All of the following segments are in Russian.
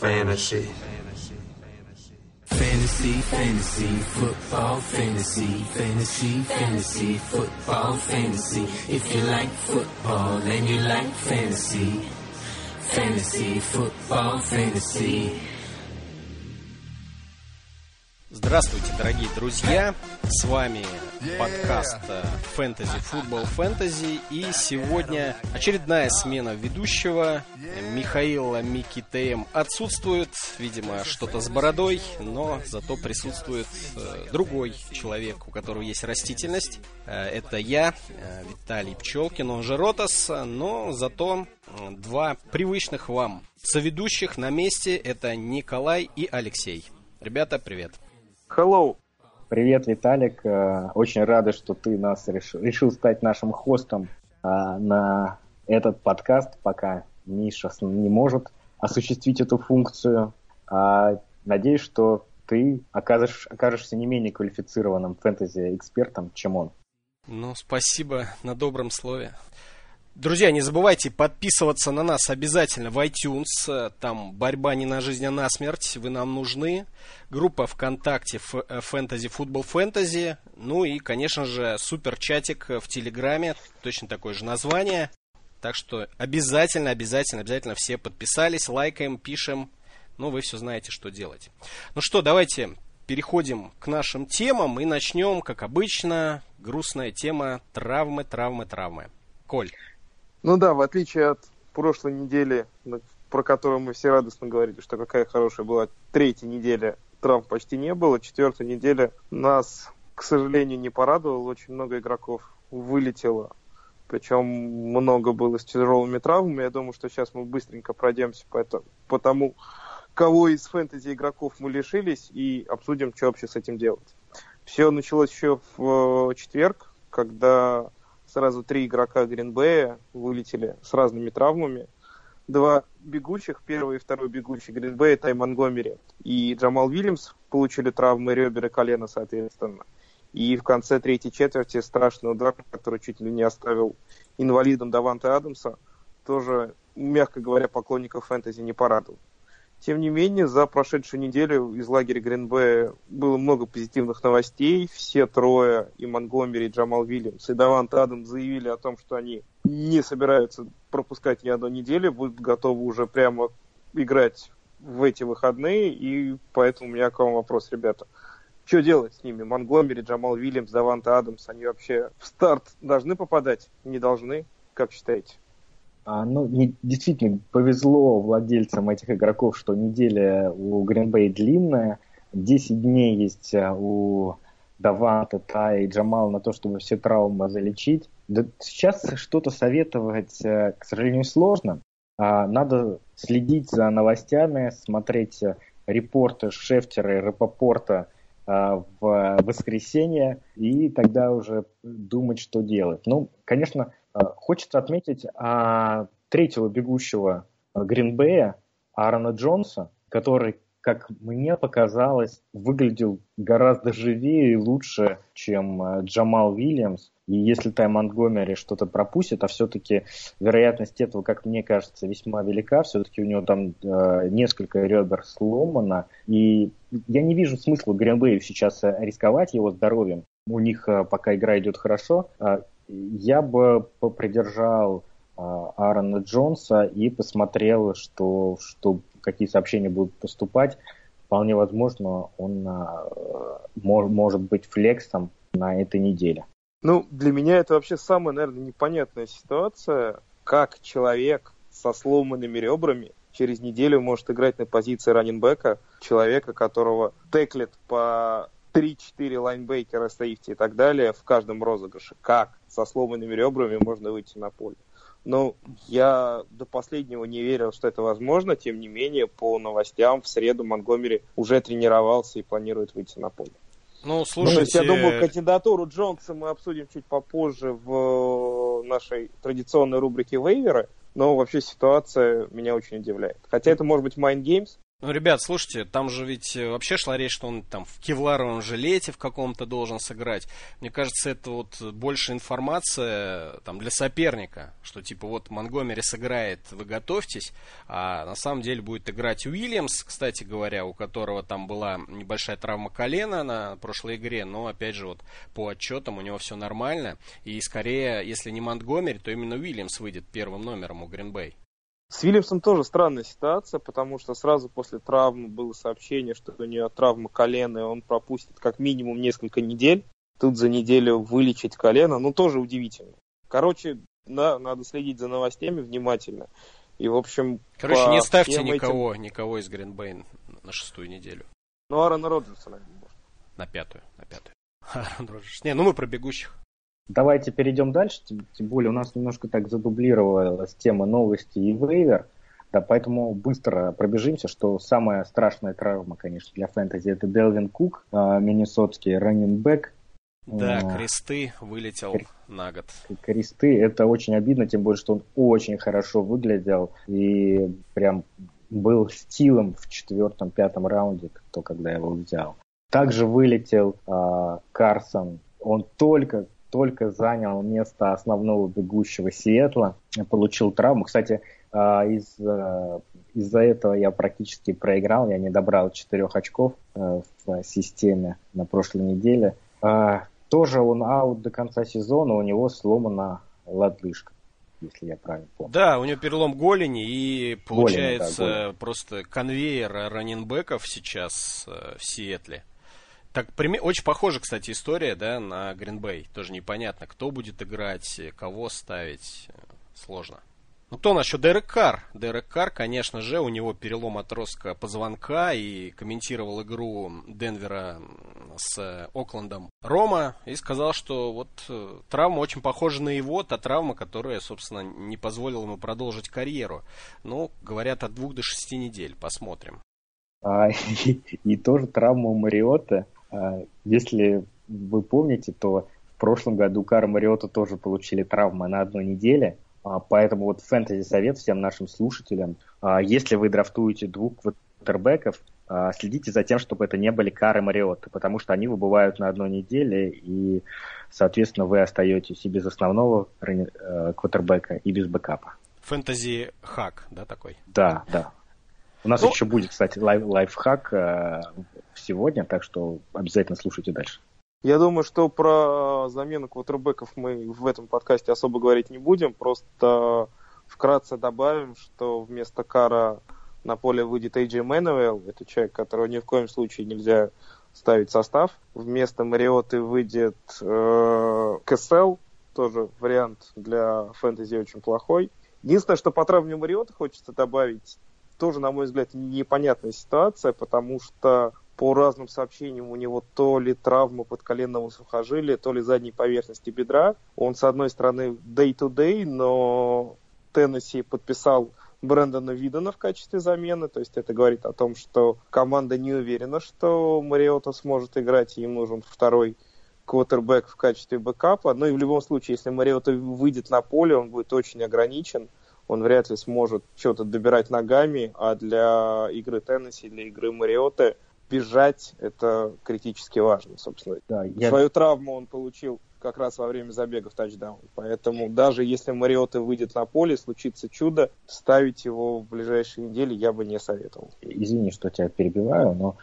fantasy. Fantasy, fantasy, football, fantasy, fantasy, fantasy, football, fantasy. If you like football and you like fantasy, fantasy, football, fantasy. Здравствуйте, дорогие друзья! С вами подкаст Fantasy Football Fantasy и сегодня очередная смена ведущего. Михаил Микитеем отсутствует, видимо, что-то с бородой, но зато присутствует э, другой человек, у которого есть растительность. Э, это я, э, Виталий Пчелкин, он же Ротас, но зато два привычных вам соведущих на месте это Николай и Алексей. Ребята, привет! Hello. Привет, Виталик. Э, очень рады, что ты нас решил, решил стать нашим хостом э, на этот подкаст, пока Миша не может осуществить эту функцию. А, надеюсь, что ты окажешь, окажешься не менее квалифицированным фэнтези-экспертом, чем он. Ну, спасибо на добром слове. Друзья, не забывайте подписываться на нас обязательно в iTunes. Там борьба не на жизнь, а на смерть. Вы нам нужны. Группа ВКонтакте Фэнтези Футбол Фэнтези. Ну и, конечно же, супер чатик в Телеграме. Точно такое же название. Так что обязательно, обязательно, обязательно все подписались, лайкаем, пишем. Ну, вы все знаете, что делать. Ну что, давайте переходим к нашим темам и начнем, как обычно, грустная тема травмы, травмы, травмы. Коль. Ну да, в отличие от прошлой недели, про которую мы все радостно говорили, что какая хорошая была третья неделя, травм почти не было. Четвертая неделя нас, к сожалению, не порадовала. Очень много игроков вылетело. Причем много было с тяжелыми травмами. Я думаю, что сейчас мы быстренько пройдемся по, это, по тому, кого из фэнтези игроков мы лишились, и обсудим, что вообще с этим делать. Все началось еще в э, четверг, когда сразу три игрока Гринбея вылетели с разными травмами. Два бегучих, первый и второй бегущий Гринбея, Тай Монгомери и Джамал Вильямс получили травмы ребер и колена, соответственно. И в конце третьей четверти страшный удар, который чуть ли не оставил инвалидом Даванта Адамса, тоже, мягко говоря, поклонников фэнтези не порадовал. Тем не менее, за прошедшую неделю из лагеря Гринбея было много позитивных новостей. Все трое, и Монгомери, и Джамал Вильямс, и Давант Адам заявили о том, что они не собираются пропускать ни одной недели, будут готовы уже прямо играть в эти выходные, и поэтому у меня к вам вопрос, ребята. Что делать с ними? Монгомери, Джамал Вильямс, Давант Адамс, они вообще в старт должны попадать? Не должны? Как считаете? А, ну, не, действительно, повезло владельцам этих игроков, что неделя у Гринбей длинная. 10 дней есть а, у Даванта, Та и Джамал на то, чтобы все травмы залечить. Да, сейчас что-то советовать, а, к сожалению, сложно. А, надо следить за новостями, смотреть репорты Шефтера и Рапопорта в воскресенье и тогда уже думать, что делать. Ну, конечно, Э, хочется отметить а, третьего бегущего Гринбея, Аарона Джонса, который, как мне показалось, выглядел гораздо живее и лучше, чем э, Джамал Вильямс. И если Тай Монтгомери что-то пропустит, а все-таки вероятность этого, как мне кажется, весьма велика, все-таки у него там э, несколько ребер сломано, и я не вижу смысла Гринбею сейчас э, рисковать его здоровьем. У них э, пока игра идет хорошо. Э, я бы попридержал а, Аарона Джонса и посмотрел, что, что, какие сообщения будут поступать. Вполне возможно, он а, может быть флексом на этой неделе. Ну, для меня это вообще самая, наверное, непонятная ситуация, как человек со сломанными ребрами через неделю может играть на позиции раненбека, человека, которого теклит по 3-4 лайнбекера, сейфти и так далее в каждом розыгрыше. Как со сломанными ребрами можно выйти на поле? Ну, я до последнего не верил, что это возможно. Тем не менее, по новостям, в среду Монгомери уже тренировался и планирует выйти на поле. Ну, слушайте... Ну, есть, я думаю, кандидатуру Джонса мы обсудим чуть попозже в нашей традиционной рубрике вейверы. Но вообще ситуация меня очень удивляет. Хотя это может быть Mind Games, Ну, ребят, слушайте, там же ведь э, вообще шла речь, что он там в кевларовом жилете в каком-то должен сыграть. Мне кажется, это вот больше информация там для соперника, что типа вот Монгомери сыграет, вы готовьтесь, а на самом деле будет играть Уильямс, кстати говоря, у которого там была небольшая травма колена на прошлой игре, но опять же вот по отчетам у него все нормально, и скорее, если не Монтгомери, то именно Уильямс выйдет первым номером у Гринбей. С Вильямсом тоже странная ситуация, потому что сразу после травмы было сообщение, что у нее травма колена, и он пропустит как минимум несколько недель. Тут за неделю вылечить колено, ну тоже удивительно. Короче, да, надо следить за новостями внимательно. И, в общем, Короче, не ставьте никого, этим... никого из Гринбейн на шестую неделю. Ну, Аарона Роджерса, наверное, может. На пятую, на пятую. Аарон Роджерс. Не, ну мы про бегущих. Давайте перейдем дальше, тем более у нас немножко так задублировалась тема новости и вейвер, да, поэтому быстро пробежимся, что самая страшная травма, конечно, для фэнтези это Делвин Кук, а, миннесотский раннинбэк. Да, кресты вылетел кр... на год. Кресты, это очень обидно, тем более, что он очень хорошо выглядел и прям был стилом в четвертом-пятом раунде, кто когда его взял. Также вылетел э, Карсон, он только только занял место основного бегущего Сиэтла, получил травму. Кстати, а, из, а, из-за этого я практически проиграл, я не добрал 4 очков а, в системе на прошлой неделе. Тоже он аут до конца сезона, у него сломана лодыжка если я правильно помню. Да, у него перелом голени, и получается голени, да, голени. просто конвейер раненбеков сейчас в Сиэтле. Так, очень похожа, кстати, история, да, на Гринбей. Тоже непонятно, кто будет играть, кого ставить. Сложно. Ну, кто у нас еще? Дерек Карр. Дерек Карр, конечно же, у него перелом отростка позвонка и комментировал игру Денвера с Оклендом Рома и сказал, что вот э, травма очень похожа на его, та травма, которая, собственно, не позволила ему продолжить карьеру. Ну, говорят, от двух до шести недель. Посмотрим. А, и, и тоже травма Мариота если вы помните, то в прошлом году Кара Мариота тоже получили травмы на одной неделе, а, поэтому вот фэнтези совет всем нашим слушателям, а, если вы драфтуете двух квотербеков, следите за тем, чтобы это не были Кары Мариоты, потому что они выбывают на одной неделе, и, соответственно, вы остаетесь и без основного э, квотербека, и без бэкапа. Фэнтези хак, да, такой? Да, да. У нас ну, еще будет, кстати, лайф, лайфхак э, сегодня, так что обязательно слушайте дальше. Я думаю, что про замену квотербеков мы в этом подкасте особо говорить не будем. Просто вкратце добавим, что вместо Кара на поле выйдет Эйджи Мэнуэлл. Это человек, которого ни в коем случае нельзя ставить состав. Вместо Мариоты выйдет э, КСЛ. Тоже вариант для фэнтези очень плохой. Единственное, что по травме Мариота хочется добавить, тоже, на мой взгляд, непонятная ситуация, потому что по разным сообщениям у него то ли травма подколенного сухожилия, то ли задней поверхности бедра. Он, с одной стороны, day-to-day, но Теннесси подписал Брэндона Видона в качестве замены. То есть это говорит о том, что команда не уверена, что Мариота сможет играть, и им нужен второй квотербек в качестве бэкапа. Но и в любом случае, если Мариота выйдет на поле, он будет очень ограничен он вряд ли сможет что-то добирать ногами, а для игры Теннесси, для игры Мариоты бежать это критически важно, собственно. Да, я... Свою травму он получил как раз во время забега в тачдаун. Поэтому даже если Мариота выйдет на поле, случится чудо, ставить его в ближайшие недели я бы не советовал. Извини, что тебя перебиваю, но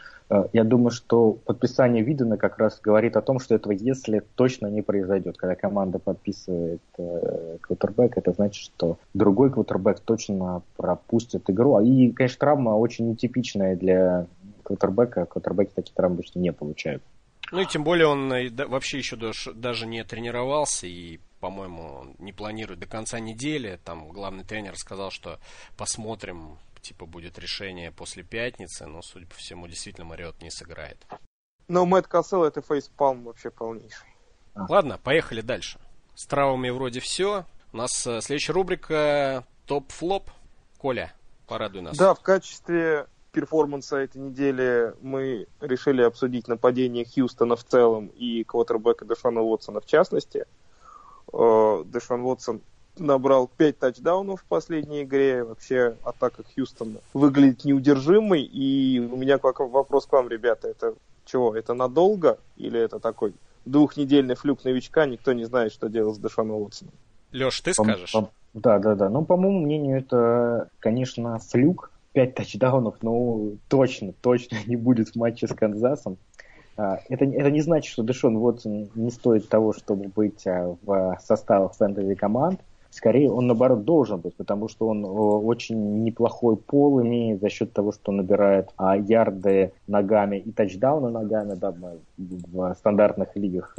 я думаю, что подписание Видена как раз говорит о том, что этого если точно не произойдет. Когда команда подписывает э, квотербек, это значит, что другой квотербек точно пропустит игру. И, конечно, травма очень нетипичная для квотербека. Квотербеки такие травмы обычно не получают. Ну и тем более он э, вообще еще даже не тренировался и, по-моему, не планирует до конца недели. Там главный тренер сказал, что посмотрим, типа будет решение после пятницы, но, судя по всему, действительно Мариот не сыграет. Но Мэтт Кассел это фейспалм вообще полнейший. Ладно, поехали дальше. С травмами вроде все. У нас э, следующая рубрика топ-флоп. Коля, порадуй нас. Да, в качестве перформанса этой недели мы решили обсудить нападение Хьюстона в целом и квотербека Дэшона Уотсона в частности. Э, Дэшон Уотсон набрал 5 тачдаунов в последней игре. Вообще атака Хьюстона выглядит неудержимой. И у меня вопрос к вам, ребята. Это чего? Это надолго? Или это такой двухнедельный флюк новичка? Никто не знает, что делать с Дэшоном Уотсоном. Леш, ты скажешь? Да, да, да. Ну, по моему мнению, это, конечно, флюк. 5 тачдаунов, но точно, точно не будет в матче с Канзасом. А, это, это не значит, что Дэшон Уотсон не стоит того, чтобы быть а, в составах фэнтези команд. Скорее, он, наоборот, должен быть, потому что он очень неплохой пол имеет за счет того, что набирает а, ярды ногами и тачдауны ногами. Да, в стандартных лигах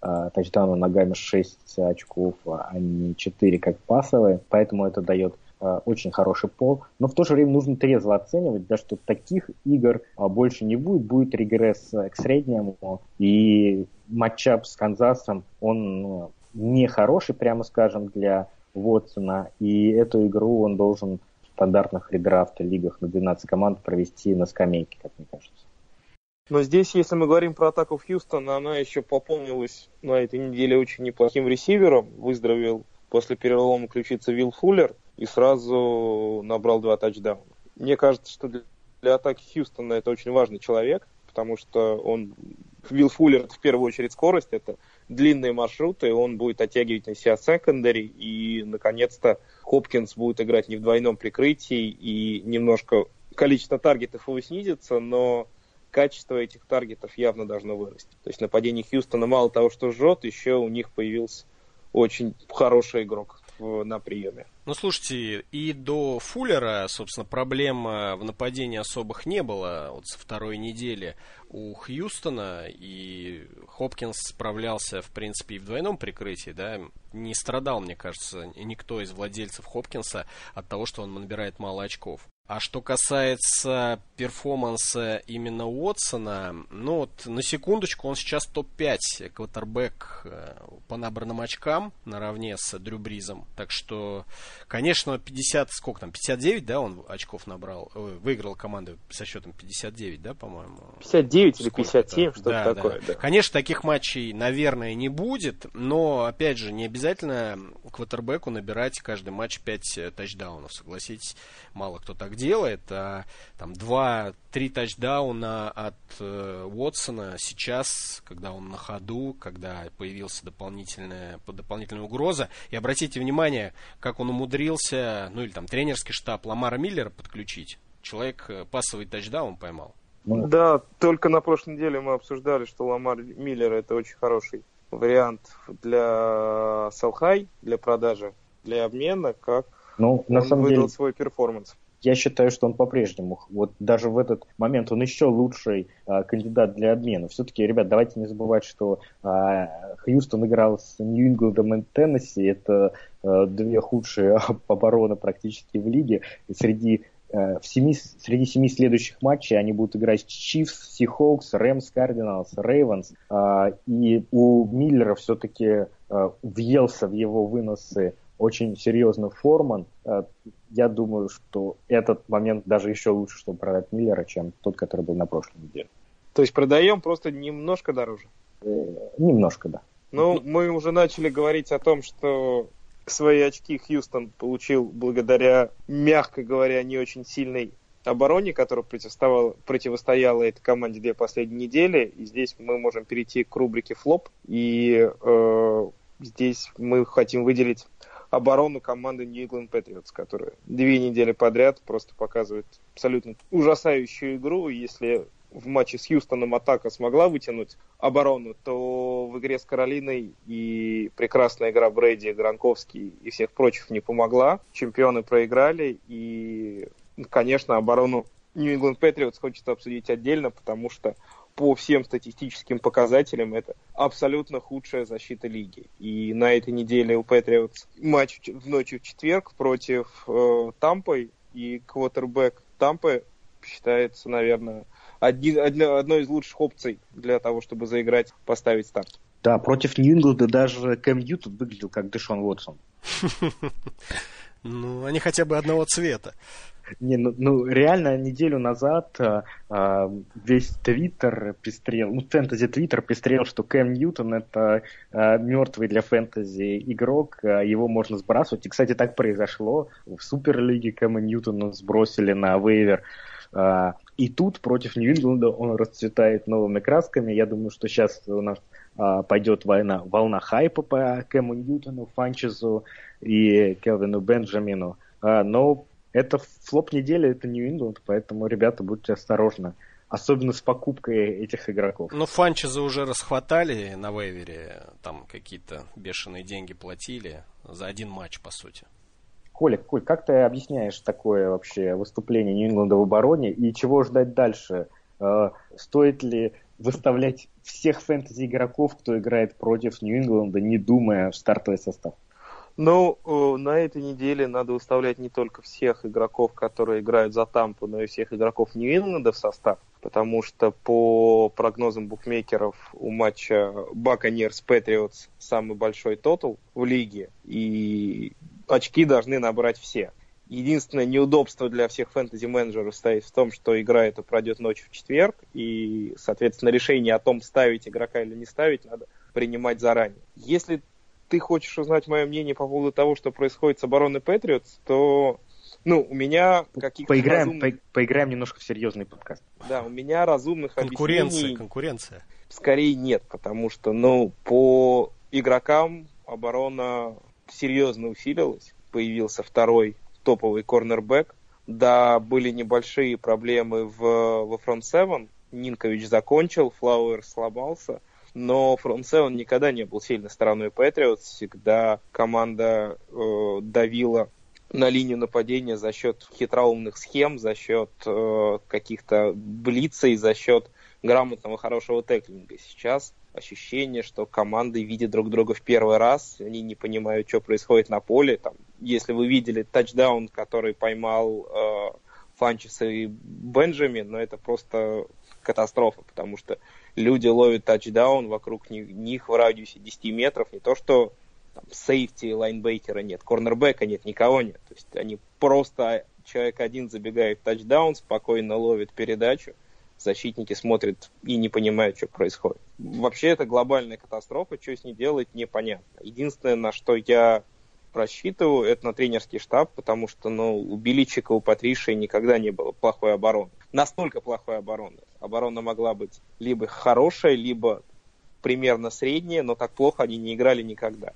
а, тачдауны ногами 6 очков, а не 4 как пасовые. Поэтому это дает Э, очень хороший пол, но в то же время нужно трезво оценивать, да, что таких игр а, больше не будет, будет регресс к среднему, и матчап с Канзасом, он ну, хороший, прямо скажем, для Вотсона, и эту игру он должен в стандартных редрафта лигах на 12 команд провести на скамейке, как мне кажется. Но здесь, если мы говорим про атаку в Хьюстон, она еще пополнилась на этой неделе очень неплохим ресивером. Выздоровел после перелома ключицы Вилл Фуллер и сразу набрал два тачдауна. Мне кажется, что для, для атаки Хьюстона это очень важный человек, потому что он Вилл Фуллер в первую очередь скорость, это длинные маршруты, он будет оттягивать на себя секондари, и, наконец-то, Хопкинс будет играть не в двойном прикрытии, и немножко количество таргетов его снизится, но качество этих таргетов явно должно вырасти. То есть нападение Хьюстона мало того, что жжет, еще у них появился очень хороший игрок на приеме. Ну, слушайте, и до Фуллера, собственно, проблем в нападении особых не было. Вот со второй недели у Хьюстона, и Хопкинс справлялся, в принципе, и в двойном прикрытии, да, не страдал, мне кажется, никто из владельцев Хопкинса от того, что он набирает мало очков. А что касается перформанса именно Уотсона, ну вот на секундочку, он сейчас топ-5 квотербек э, по набранным очкам наравне с Дрю Бризом. Так что, конечно, 50, сколько там, 59, да, он очков набрал, выиграл команду со счетом 59, да, по-моему? 59 или 57, что-то да, такое, да. да. Конечно, таких матчей, наверное, не будет, но, опять же, не обязательно квотербеку набирать каждый матч 5 тачдаунов, согласитесь, мало кто так делает, а там 2-3 тачдауна от э, Уотсона сейчас, когда он на ходу, когда появился дополнительная, дополнительная угроза. И обратите внимание, как он умудрился, ну или там тренерский штаб Ламара Миллера подключить. Человек э, пасовый тачдаун поймал. Ну, да, только на прошлой неделе мы обсуждали, что Ламар Миллер это очень хороший вариант для sell high, для продажи, для обмена, как ну, на он самом выдал деле, свой перформанс я считаю, что он по-прежнему, вот даже в этот момент, он еще лучший а, кандидат для обмена. Все-таки, ребят, давайте не забывать, что а, Хьюстон играл с Нью-Ингландом и Теннесси. Это а, две худшие обороны практически в лиге. И среди а, в семи, среди семи следующих матчей они будут играть с Чифс, Сихоукс, Рэмс, Кардиналс, Рейвенс. И у Миллера все-таки въелся в его выносы очень серьезно Форман. Я думаю, что этот момент даже еще лучше, чтобы продать Миллера, чем тот, который был на прошлой неделе. То есть продаем просто немножко дороже? Э, немножко, да. Ну, мы уже начали говорить о том, что свои очки Хьюстон получил благодаря, мягко говоря, не очень сильной обороне, которая противостояла, противостояла этой команде две последние недели. И здесь мы можем перейти к рубрике флоп. И э, здесь мы хотим выделить оборону команды New England Patriots, которая две недели подряд просто показывает абсолютно ужасающую игру. Если в матче с Хьюстоном атака смогла вытянуть оборону, то в игре с Каролиной и прекрасная игра Брейди, Гранковский и всех прочих не помогла. Чемпионы проиграли, и, конечно, оборону England Patriots хочется обсудить отдельно, потому что по всем статистическим показателям это абсолютно худшая защита лиги. И на этой неделе у Патриотс матч в ночью в четверг против э, Тампы, и квотербек Тампы считается, наверное, один, одной из лучших опций для того, чтобы заиграть, поставить старт. Да, против Нью-Ингланда даже Кэм Ньютон выглядел как Дэшон Уотсон. Ну, они хотя бы одного цвета. Не, ну, ну реально неделю назад а, весь Твиттер пестрел, ну фэнтези Твиттер пестрел, что Кэм Ньютон это а, мертвый для фэнтези игрок, а, его можно сбрасывать. И, кстати, так произошло. В Суперлиге Кэма Ньютона сбросили на вейвер. А, и тут против Нью-Ингланда он расцветает новыми красками. Я думаю, что сейчас у нас а, пойдет война, волна хайпа по Кэму Ньютону, Фанчезу и Келвину Бенджамину. А, но это флоп недели, это Нью-Ингланд, поэтому, ребята, будьте осторожны. Особенно с покупкой этих игроков. Ну, Фанчеза уже расхватали на вейвере, там какие-то бешеные деньги платили за один матч, по сути. Коля, Коль, как ты объясняешь такое вообще выступление Нью-Ингланда в обороне и чего ждать дальше? Э, стоит ли выставлять всех фэнтези игроков, кто играет против Нью-Ингланда, не думая в стартовый состав? Ну, на этой неделе надо выставлять не только всех игроков, которые играют за Тампу, но и всех игроков Нью-Ингланда в состав, потому что по прогнозам букмекеров у матча Баконерс Патриотс самый большой тотал в лиге, и очки должны набрать все. Единственное неудобство для всех фэнтези-менеджеров стоит в том, что игра эта пройдет ночью в четверг, и, соответственно, решение о том, ставить игрока или не ставить, надо принимать заранее. Если ты хочешь узнать мое мнение по поводу того, что происходит с обороной Патриотс, то ну, у меня каких-то поиграем, разумных... по, поиграем немножко в серьезный подкаст. Да, у меня разумных конкуренция, объяснений... Конкуренция, Скорее нет, потому что, ну, по игрокам оборона серьезно усилилась. Появился второй топовый корнербэк. Да, были небольшие проблемы в, во фронт 7. Нинкович закончил, Флауэр сломался – но Front Seven никогда не был сильной стороной Patriots. Всегда команда э, давила на линию нападения за счет хитроумных схем, за счет э, каких-то блицей, за счет грамотного хорошего теклинга. Сейчас ощущение, что команды видят друг друга в первый раз, они не понимают, что происходит на поле. Там, если вы видели тачдаун, который поймал э, Фанчес и Бенджамин, но это просто катастрофа, потому что люди ловят тачдаун, вокруг них, в радиусе 10 метров, не то что там, сейфти, лайнбейкера нет, корнербека нет, никого нет. То есть они просто, человек один забегает в тачдаун, спокойно ловит передачу, защитники смотрят и не понимают, что происходит. Вообще это глобальная катастрофа, что с ней делать, непонятно. Единственное, на что я просчитываю, это на тренерский штаб, потому что ну, у Беличика, у Патриши никогда не было плохой обороны. Настолько плохой обороны. Оборона могла быть либо хорошая, либо примерно средняя, но так плохо они не играли никогда.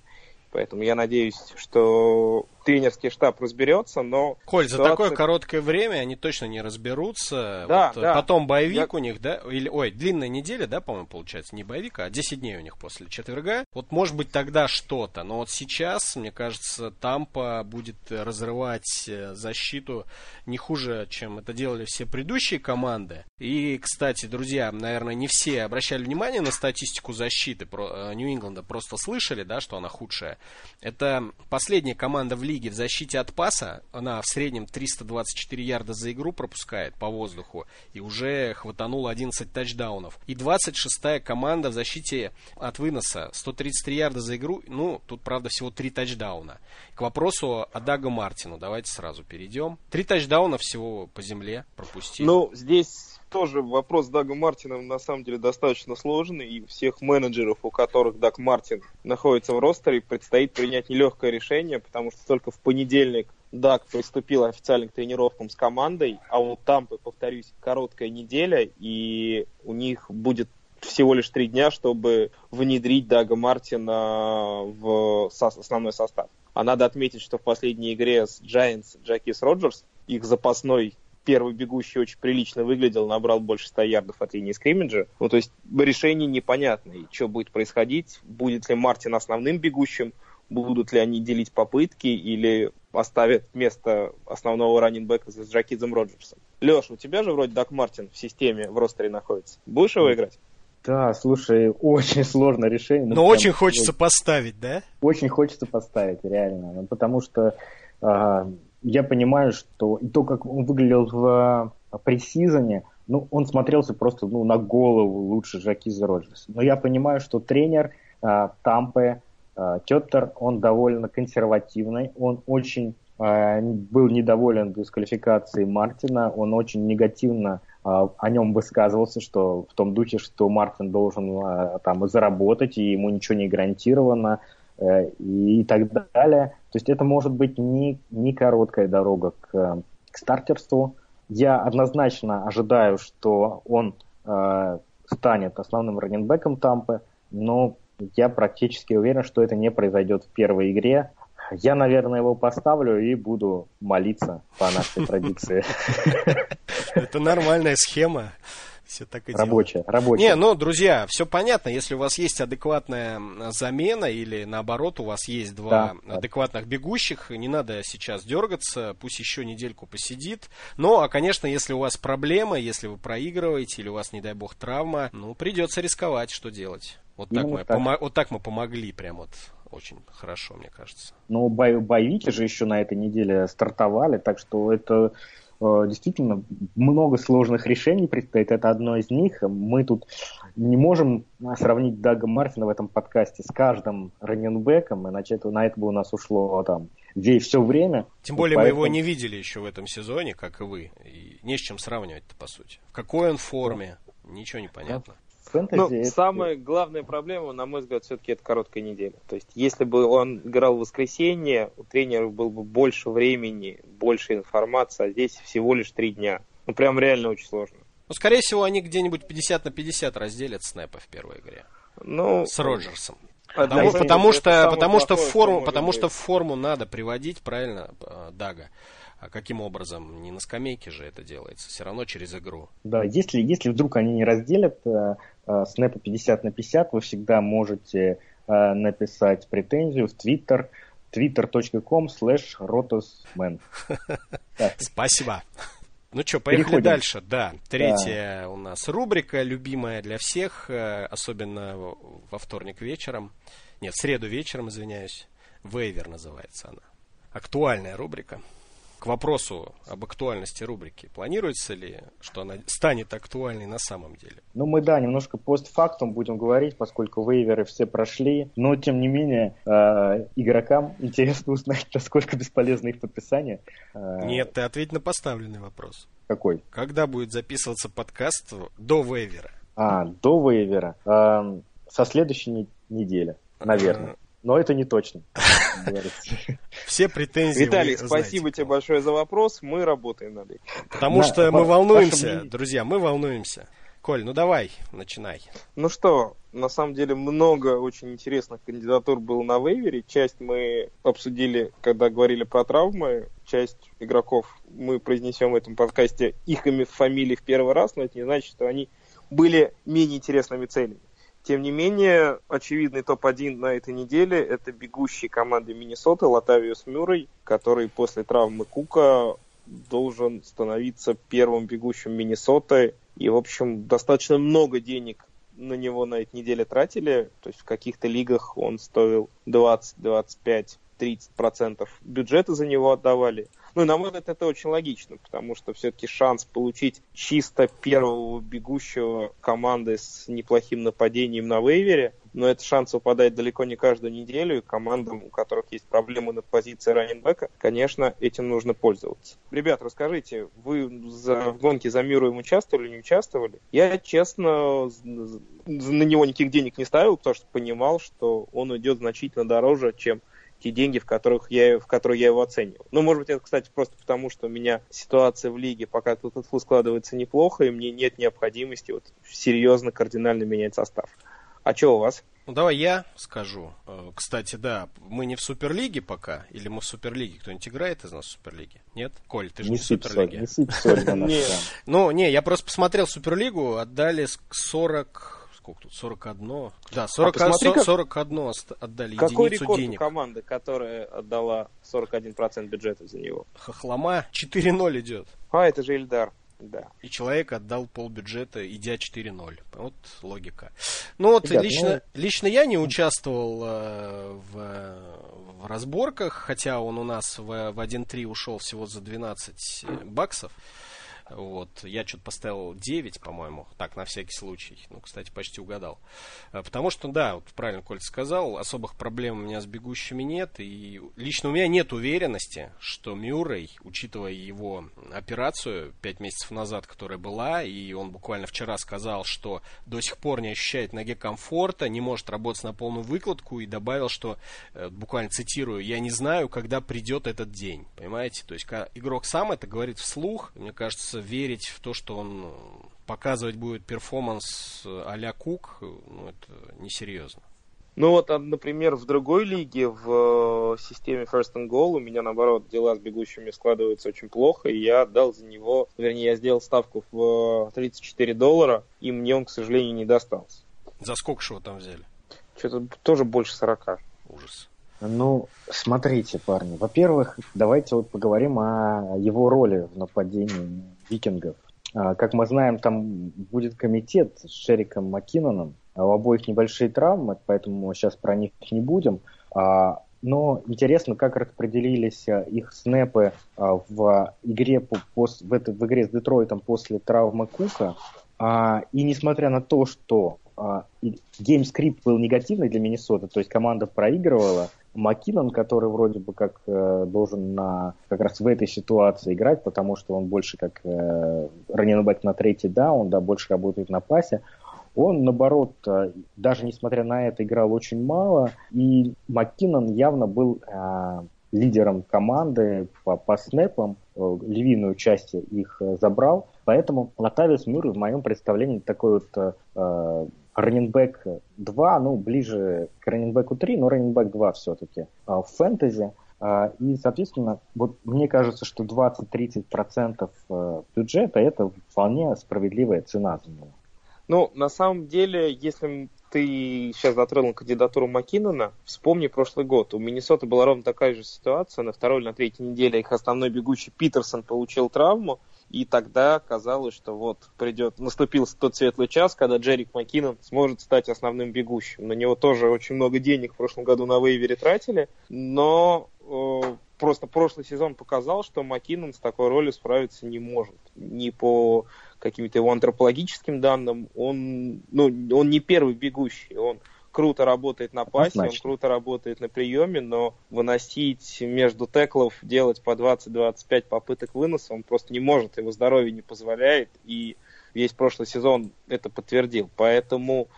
Поэтому я надеюсь, что тренерский штаб разберется, но... Коль, ситуация... за такое короткое время они точно не разберутся. Да, вот, да. Потом боевик я... у них, да? Или, ой, длинная неделя, да, по-моему, получается, не боевик, а 10 дней у них после четверга. Вот может быть тогда что-то, но вот сейчас, мне кажется, Тампа будет разрывать э, защиту не хуже, чем это делали все предыдущие команды. И, кстати, друзья, наверное, не все обращали внимание на статистику защиты э, Нью-Ингланда, просто слышали, да, что она худшая. Это последняя команда в лиге лиги в защите от паса, она в среднем 324 ярда за игру пропускает по воздуху и уже хватанула 11 тачдаунов. И 26-я команда в защите от выноса, 133 ярда за игру, ну, тут, правда, всего 3 тачдауна. К вопросу о Дага Мартину, давайте сразу перейдем. Три тачдауна всего по земле пропустили. Ну, здесь тоже вопрос с Дагом Мартином на самом деле достаточно сложный, и всех менеджеров, у которых Даг Мартин находится в ростере, предстоит принять нелегкое решение, потому что только в понедельник Даг приступил официально к тренировкам с командой, а у Тампы, повторюсь, короткая неделя, и у них будет всего лишь три дня, чтобы внедрить Дага Мартина в основной состав. А надо отметить, что в последней игре с Giants Джакис Роджерс, их запасной первый бегущий очень прилично выглядел, набрал больше 100 ярдов от линии скриммиджа. Ну, то есть решение непонятное. Что будет происходить? Будет ли Мартин основным бегущим? Будут ли они делить попытки или оставят место основного раннинбека с Джакизом Роджерсом? Леш, у тебя же вроде Дак Мартин в системе в ростере находится. Будешь его играть? Да, слушай, очень сложное решение. Но, но очень хочется очень, поставить, да? Очень хочется поставить, реально. Ну, потому что а, я понимаю, что и то, как он выглядел в а, пресизоне, ну, он смотрелся просто ну, на голову лучше Жакиза Роджерса. Но я понимаю, что тренер э, Тампы, э, Теттер, он довольно консервативный, он очень э, был недоволен дисквалификацией Мартина, он очень негативно э, о нем высказывался, что в том духе, что Мартин должен э, там заработать, и ему ничего не гарантировано, э, и, и так далее. То есть это может быть не, не короткая дорога к, к стартерству. Я однозначно ожидаю, что он э, станет основным раненбеком Тампы, но я практически уверен, что это не произойдет в первой игре. Я, наверное, его поставлю и буду молиться по нашей традиции. Это нормальная схема. Все так и рабочая, делают. рабочая. Не, ну, друзья, все понятно. Если у вас есть адекватная замена или наоборот у вас есть два да, адекватных да. бегущих, не надо сейчас дергаться, пусть еще недельку посидит. Ну, а, конечно, если у вас проблемы, если вы проигрываете или у вас, не дай бог, травма, ну, придется рисковать, что делать. Вот так, мы, так. Помо- вот так мы помогли прям вот очень хорошо, мне кажется. Ну, бой- боевики же еще на этой неделе стартовали, так что это действительно много сложных решений предстоит. Это одно из них. Мы тут не можем сравнить Дага Мартина в этом подкасте с каждым раненбеком, иначе это, на это бы у нас ушло там все время. Тем более поэтому... мы его не видели еще в этом сезоне, как и вы. И не с чем сравнивать-то, по сути. В какой он форме, ничего не понятно фэнтези... Ну, это... самая главная проблема, на мой взгляд, все-таки это короткая неделя. То есть, если бы он играл в воскресенье, у тренера было бы больше времени, больше информации, а здесь всего лишь три дня. Ну, прям реально очень сложно. Ну, скорее всего, они где-нибудь 50 на 50 разделят снэпы в первой игре. Ну, с Роджерсом. Потому, потому что, потому что в форму, потому что в форму надо приводить, правильно, э, Дага. А каким образом? Не на скамейке же это делается, все равно через игру. Да, если, если вдруг они не разделят э, э, снэпы 50 на 50, вы всегда можете э, написать претензию в Twitter twitter.com slash rotosman. Спасибо. Ну что, поехали Переходим. дальше. Да, третья да. у нас рубрика, любимая для всех, э, особенно во вторник вечером. Нет, в среду вечером, извиняюсь. Вейвер называется она. Актуальная рубрика к вопросу об актуальности рубрики. Планируется ли, что она станет актуальной на самом деле? Ну, мы, да, немножко постфактум будем говорить, поскольку вейверы все прошли. Но, тем не менее, э, игрокам интересно узнать, насколько бесполезно их подписание. Э, Нет, ты ответь на поставленный вопрос. Какой? Когда будет записываться подкаст до вейвера? А, до вейвера. Э, со следующей недели, наверное. Но это не точно. Все претензии. Виталий, спасибо тебе большое за вопрос. Мы работаем над этим. Потому что мы волнуемся, друзья, мы волнуемся. Коль, ну давай, начинай. Ну что, на самом деле много очень интересных кандидатур было на вейвере. Часть мы обсудили, когда говорили про травмы. Часть игроков мы произнесем в этом подкасте их имя, фамилии в первый раз, но это не значит, что они были менее интересными целями. Тем не менее, очевидный топ-1 на этой неделе – это бегущий команды Миннесоты Латавиус Мюррей, который после травмы Кука должен становиться первым бегущим Миннесоты. И, в общем, достаточно много денег на него на этой неделе тратили. То есть в каких-то лигах он стоил 20, 25, 30 процентов бюджета за него отдавали. Ну, на мой взгляд, это очень логично, потому что все-таки шанс получить чисто первого бегущего команды с неплохим нападением на вейвере, но этот шанс выпадает далеко не каждую неделю, и командам, у которых есть проблемы на позиции раненбека, конечно, этим нужно пользоваться. Ребят, расскажите, вы за, в гонке за миром участвовали, не участвовали? Я, честно, на него никаких денег не ставил, потому что понимал, что он идет значительно дороже, чем те деньги, в, которых я, в которые я его оценивал. Ну, может быть, это, кстати, просто потому, что у меня ситуация в лиге пока тут складывается неплохо, и мне нет необходимости вот серьезно, кардинально менять состав. А что у вас? Ну, давай я скажу. Э, кстати, да, мы не в Суперлиге пока, или мы в Суперлиге? Кто-нибудь играет из нас в Суперлиге? Нет? Коль, ты же не, не в Суперлиге. Не Ну, не, я просто посмотрел Суперлигу, отдали 40 сколько тут, 41? Да, 40, а посмотри, 41 отдали Какой единицу рекорд денег. у команды, которая отдала 41% бюджета за него? Хохлома 4-0 идет. А, это же Ильдар. Да. И человек отдал пол бюджета, идя 4-0. Вот логика. Ну вот Ребят, лично, ну... лично я не участвовал э, в, в разборках, хотя он у нас в, в 1-3 ушел всего за 12 баксов. Вот. Я что-то поставил 9, по-моему, так, на всякий случай. Ну, кстати, почти угадал. Э, потому что, да, вот правильно Коль сказал, особых проблем у меня с бегущими нет. И лично у меня нет уверенности, что Мюррей, учитывая его операцию 5 месяцев назад, которая была, и он буквально вчера сказал, что до сих пор не ощущает ноге комфорта, не может работать на полную выкладку, и добавил, что, э, буквально цитирую, я не знаю, когда придет этот день. Понимаете? То есть, игрок сам это говорит вслух, мне кажется, верить в то, что он э, показывать будет перформанс э, а-ля Кук, ну, это несерьезно. Ну вот, а, например, в другой лиге, в системе First and Goal, у меня, наоборот, дела с бегущими складываются очень плохо, и я отдал за него, вернее, я сделал ставку в 34 доллара, и мне он, к сожалению, не достался. За сколько же его там взяли? Что-то тоже больше 40. Ужас. Ну, смотрите, парни. Во-первых, давайте вот поговорим о его роли в нападении викингов. А, как мы знаем, там будет комитет с Шериком Маккиноном. А у обоих небольшие травмы, поэтому сейчас про них не будем. А, но интересно, как распределились их снэпы в игре, в, этой, в игре с Детройтом после травмы Кука. И несмотря на то, что game script был негативный для Миннесоты, то есть команда проигрывала, Маккинон, который вроде бы как э, должен на, как раз в этой ситуации играть, потому что он больше как э, running back на третий down, да, больше работает на пасе, он, наоборот, э, даже несмотря на это, играл очень мало, и Маккинон явно был э, лидером команды по, по снэпам, э, львиную часть их э, забрал, поэтому Латавиус Мюррей в моем представлении такой вот э, раненбэк 2, ну, ближе к раненбеку 3, но раненбэк 2 все-таки а, в фэнтези. А, и, соответственно, вот мне кажется, что 20-30% э, бюджета это вполне справедливая цена за него. Ну, на самом деле, если ты сейчас затронул кандидатуру Маккинона, вспомни прошлый год. У Миннесоты была ровно такая же ситуация. На второй или на третьей неделе их основной бегущий Питерсон получил травму. И тогда казалось, что вот придет, наступил тот светлый час, когда Джерик Маккинон сможет стать основным бегущим. На него тоже очень много денег в прошлом году на вейвере тратили, но э, просто прошлый сезон показал, что Маккинон с такой ролью справиться не может. Ни по каким-то его антропологическим данным, он, ну, он не первый бегущий, он круто работает на пасе, Значит. он круто работает на приеме, но выносить между теклов, делать по 20-25 попыток выноса, он просто не может, его здоровье не позволяет, и весь прошлый сезон это подтвердил. Поэтому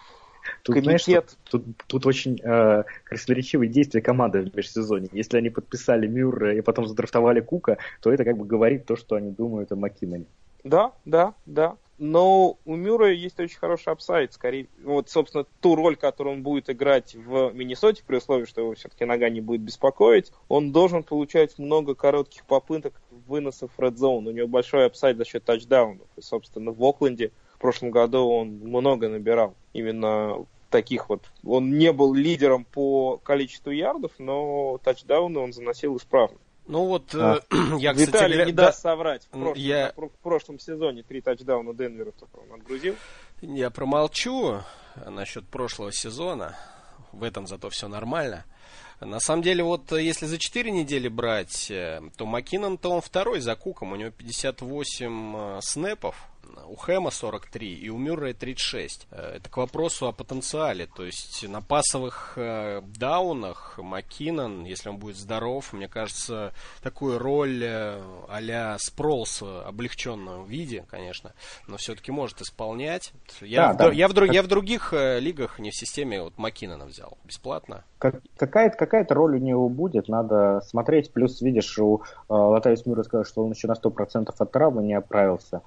Тут, комитет... знаешь, тут, тут, тут очень э, красноречивые действия команды в межсезоне. Если они подписали Мюрра и потом задрафтовали Кука, то это как бы говорит то, что они думают о Маккиноне. Да, да, да. Но у Мюра есть очень хороший upside. Скорее, вот, собственно, ту роль, которую он будет играть в Миннесоте, при условии, что его все-таки нога не будет беспокоить, он должен получать много коротких попыток выносов в Red Zone. У него большой upside за счет тачдаунов. И, собственно, в Окленде в прошлом году он много набирал. Именно таких вот. Он не был лидером по количеству ярдов, но тачдауны он заносил исправно. Ну вот, а. э, я, кстати... Виталий не да, даст соврать. В прошлом, я... в прошлом сезоне три тачдауна Денвера только он отгрузил. Я промолчу насчет прошлого сезона. В этом зато все нормально. На самом деле, вот если за 4 недели брать, э, то Маккинон-то он второй за Куком. У него 58 э, снэпов у Хэма 43 и у Мюррея 36. Э, это к вопросу о потенциале. То есть на пасовых э, даунах Маккинон, если он будет здоров, мне кажется, такую роль э, а-ля Спролс в облегченном виде, конечно, но все-таки может исполнять. Я, да, в, да. я, в, как... я в других лигах, не в системе, вот Маккинона взял бесплатно. Как, какая-то, какая-то роль у него будет, надо смотреть. Плюс, видишь, у э, Латавис Мюра сказал, что он еще на 100% от травмы не оправился.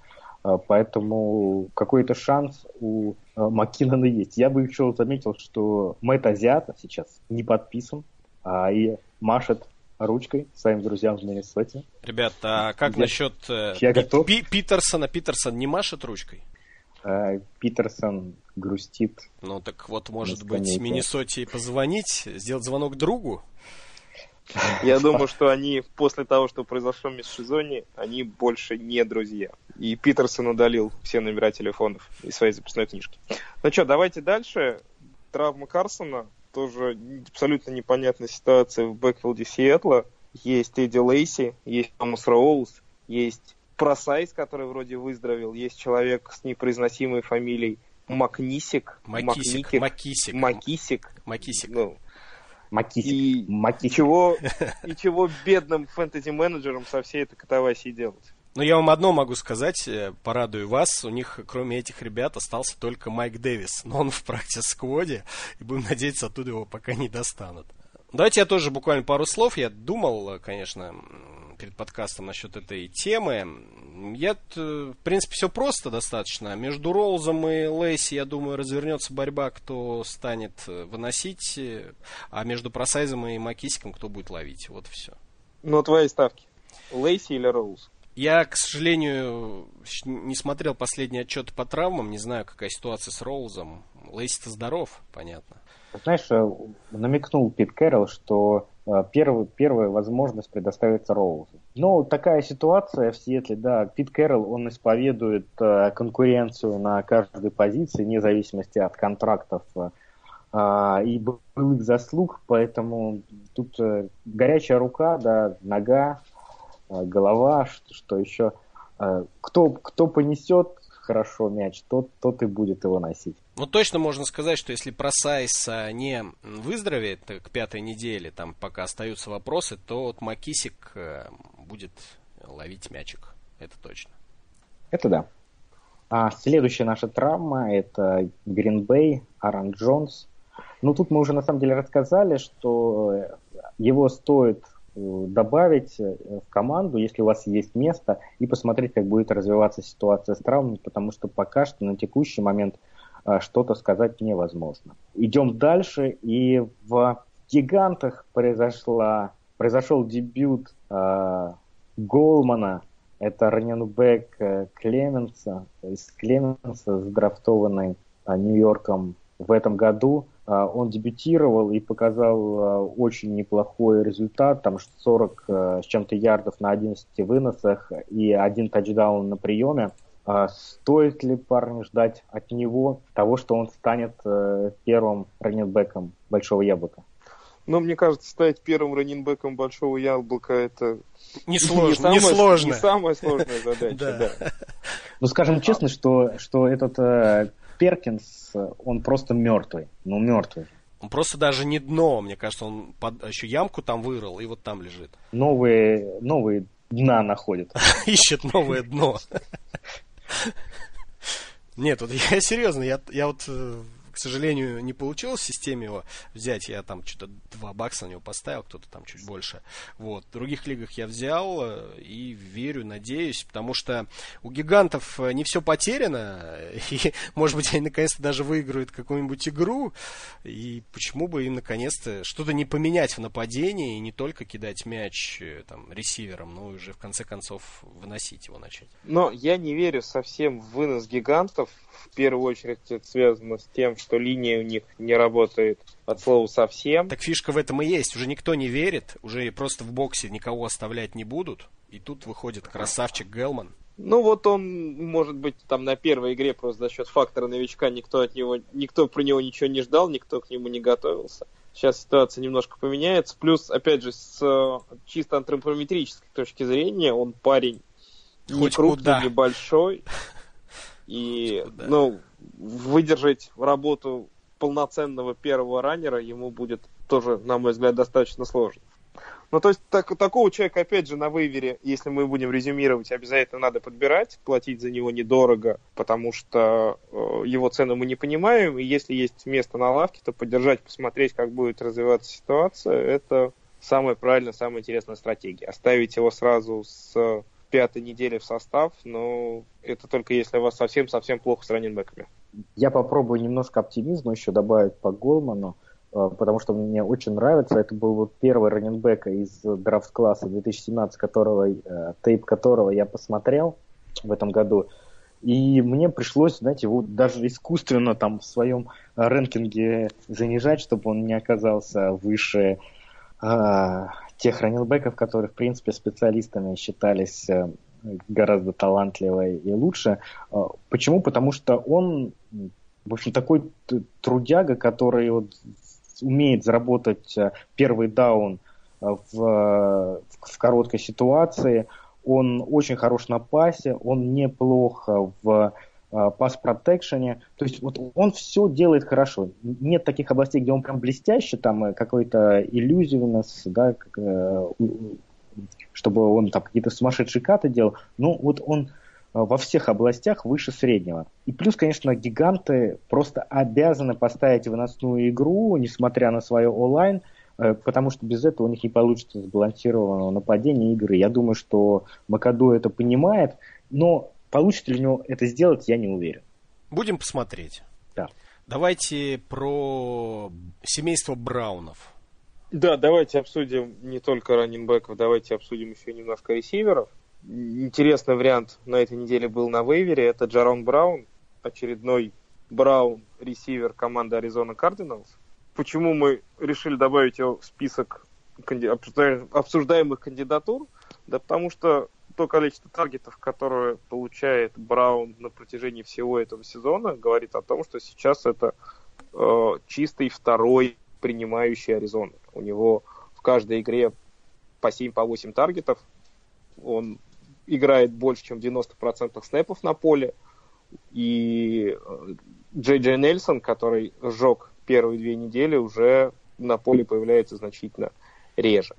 Поэтому какой-то шанс у а, Маккинона есть. Я бы еще заметил, что Мэтт Азиата сейчас не подписан, а и машет ручкой своим друзьям в Миннесоте. Ребята, а как я, насчет э, я Пи- готов. Пи- Питерсона? Питерсон не машет ручкой? А, Питерсон грустит. Ну так вот, может быть, Миннесоте позвонить, сделать звонок другу? Я думаю, что они после того, что произошло в межсезонье, они больше не друзья. И Питерсон удалил все номера телефонов из своей записной книжки. Ну что, давайте дальше. Травма Карсона. Тоже абсолютно непонятная ситуация в бэкфилде Сиэтла. Есть Эдди Лейси, есть Томас Роулз, есть Просайс, который вроде выздоровел, есть человек с непроизносимой фамилией Макнисик. Макисик. Макисик. Макисик. Макисик. Ну, Макисик. и, Макисик. и чего, и чего бедным фэнтези-менеджерам со всей этой катавасией делать? Но я вам одно могу сказать, э, порадую вас, у них, кроме этих ребят, остался только Майк Дэвис, но он в practice squad е, и будем надеяться, оттуда его пока не достанут. Давайте я тоже буквально пару слов. Я думал, конечно, м, перед подкастом насчет этой темы. Я, в принципе, все просто достаточно. Между Роузом и Лейси, я думаю, развернется борьба, кто станет э, выносить, э, а между Просайзом и Макисиком, кто будет ловить. Вот и все. Ну, твои ставки. Лейси или Роуз? Я, к сожалению, не смотрел последний отчет по травмам, не знаю, какая ситуация с Роузом. Лейси-то здоров, понятно. Знаешь, э, намекнул Пит Кэрролл, что первый, первая возможность предоставится Роузу. Но такая ситуация в Сиэтле, да, Пит Кэрролл, он исповедует э, конкуренцию на каждой позиции, вне зависимости от контрактов э, а, и былых заслуг, поэтому тут э, горячая рука, да, нога, э, голова, что, что еще. Э, Кто, кто понесет хорошо мяч, тот, тот и будет его носить. Ну, точно можно сказать, что если Просайс а, не выздоровеет к пятой неделе, там пока остаются вопросы, то вот Макисик э, будет ловить мячик. Это точно. Это да. А следующая наша травма это Гринбей, Аарон Джонс. Ну, тут мы уже на самом деле рассказали, что его стоит добавить э, в команду, если у вас есть место, и посмотреть, как будет развиваться ситуация с травмой, потому что пока что на текущий момент э, что-то сказать невозможно. Идем дальше, и в Гигантах произошла, произошел дебют э, Голмана, это раненбэк э, Клеменса, из Клеменса, задрафтованный э, Нью-Йорком в этом году. Э, Он дебютировал и показал э, очень неплохой результат, там 40 э, с чем-то ярдов на 11 выносах и один тачдаун на приеме. А Стоит ли парню ждать от него того, что он станет первым раненбеком Большого Яблока? Ну, мне кажется, стать первым раненбеком Большого Яблока это Несложно, не, самая, несложно. не самая сложная задача, Да. Ну, скажем честно, что, что этот Перкинс, он просто мертвый. Ну, мертвый. Он просто даже не дно, мне кажется, он под- еще ямку там вырыл и вот там лежит. Новые, новые дна находит. Ищет новое дно. Нет, вот я серьезно, я, я вот, э, к сожалению, не получилось в системе его взять. Я там что-то 2 бакса на него поставил, кто-то там чуть больше. Вот. В других лигах я взял э, и верю, надеюсь, потому что у гигантов э, не все потеряно. И, может быть, они наконец-то даже выиграют какую-нибудь игру. И почему бы им наконец-то что-то не поменять в нападении и не только кидать мяч э, там ресивером, но уже в конце концов выносить его начать. Но я не верю совсем в вынос гигантов. В первую очередь это связано с тем, что линия у них не работает от слова совсем. Так фишка в этом и есть. Уже никто не верит, уже просто в боксе никого оставлять не будут. И тут выходит красавчик Гелман. Ну вот он, может быть, там на первой игре просто за счет фактора новичка никто от него, никто про него ничего не ждал, никто к нему не готовился. Сейчас ситуация немножко поменяется. Плюс, опять же, с чисто антропометрической точки зрения, он парень не Хоть крупный, куда. не большой. И, Хоть куда. ну, выдержать работу полноценного первого раннера ему будет тоже, на мой взгляд, достаточно сложно. Ну, то есть так- такого человека, опять же, на вейвере, если мы будем резюмировать, обязательно надо подбирать, платить за него недорого, потому что э, его цену мы не понимаем, и если есть место на лавке, то поддержать, посмотреть, как будет развиваться ситуация, это самая правильная, самая интересная стратегия. Оставить его сразу с пятой недели в состав, но это только если у вас совсем-совсем плохо с раненбеками. Я попробую немножко оптимизма еще добавить по Голману, э, потому что мне очень нравится. Это был вот первый раненбек из драфт-класса 2017, которого, э, тейп которого я посмотрел в этом году. И мне пришлось, знаете, его даже искусственно там в своем рэнкинге занижать, чтобы он не оказался выше э, тех раненбеков, которые, в принципе, специалистами считались э, гораздо талантливее и лучше. Э, Почему? Потому что он, в общем, такой трудяга, который вот умеет заработать э, первый даун в, в короткой ситуации. он очень хорош на пасе, он неплохо в пас-протекшене. То есть вот он все делает хорошо. Нет таких областей, где он прям блестяще, там какой-то иллюзивность, да, чтобы он там какие-то сумасшедшие каты делал. Ну, вот он во всех областях выше среднего. И плюс, конечно, гиганты просто обязаны поставить выносную игру, несмотря на свое онлайн, э, потому что без этого у них не получится сбалансированного нападения игры. Я думаю, что Макадо это понимает, но получится ли у него это сделать, я не уверен. Будем посмотреть. Да. Давайте про семейство Браунов. Да, давайте обсудим не только раннинбеков, давайте обсудим еще немножко ресиверов интересный вариант на этой неделе был на вейвере. Это Джарон Браун, очередной Браун, ресивер команды Аризона Кардиналс. Почему мы решили добавить его в список обсуждаемых кандидатур? Да потому что то количество таргетов, которое получает Браун на протяжении всего этого сезона, говорит о том, что сейчас это э, чистый второй принимающий Аризона. У него в каждой игре по 7-8 по 8 таргетов. Он играет больше, чем 90% снэпов на поле. И э, Джей Джей Нельсон, который сжег первые две недели, уже на поле появляется значительно реже.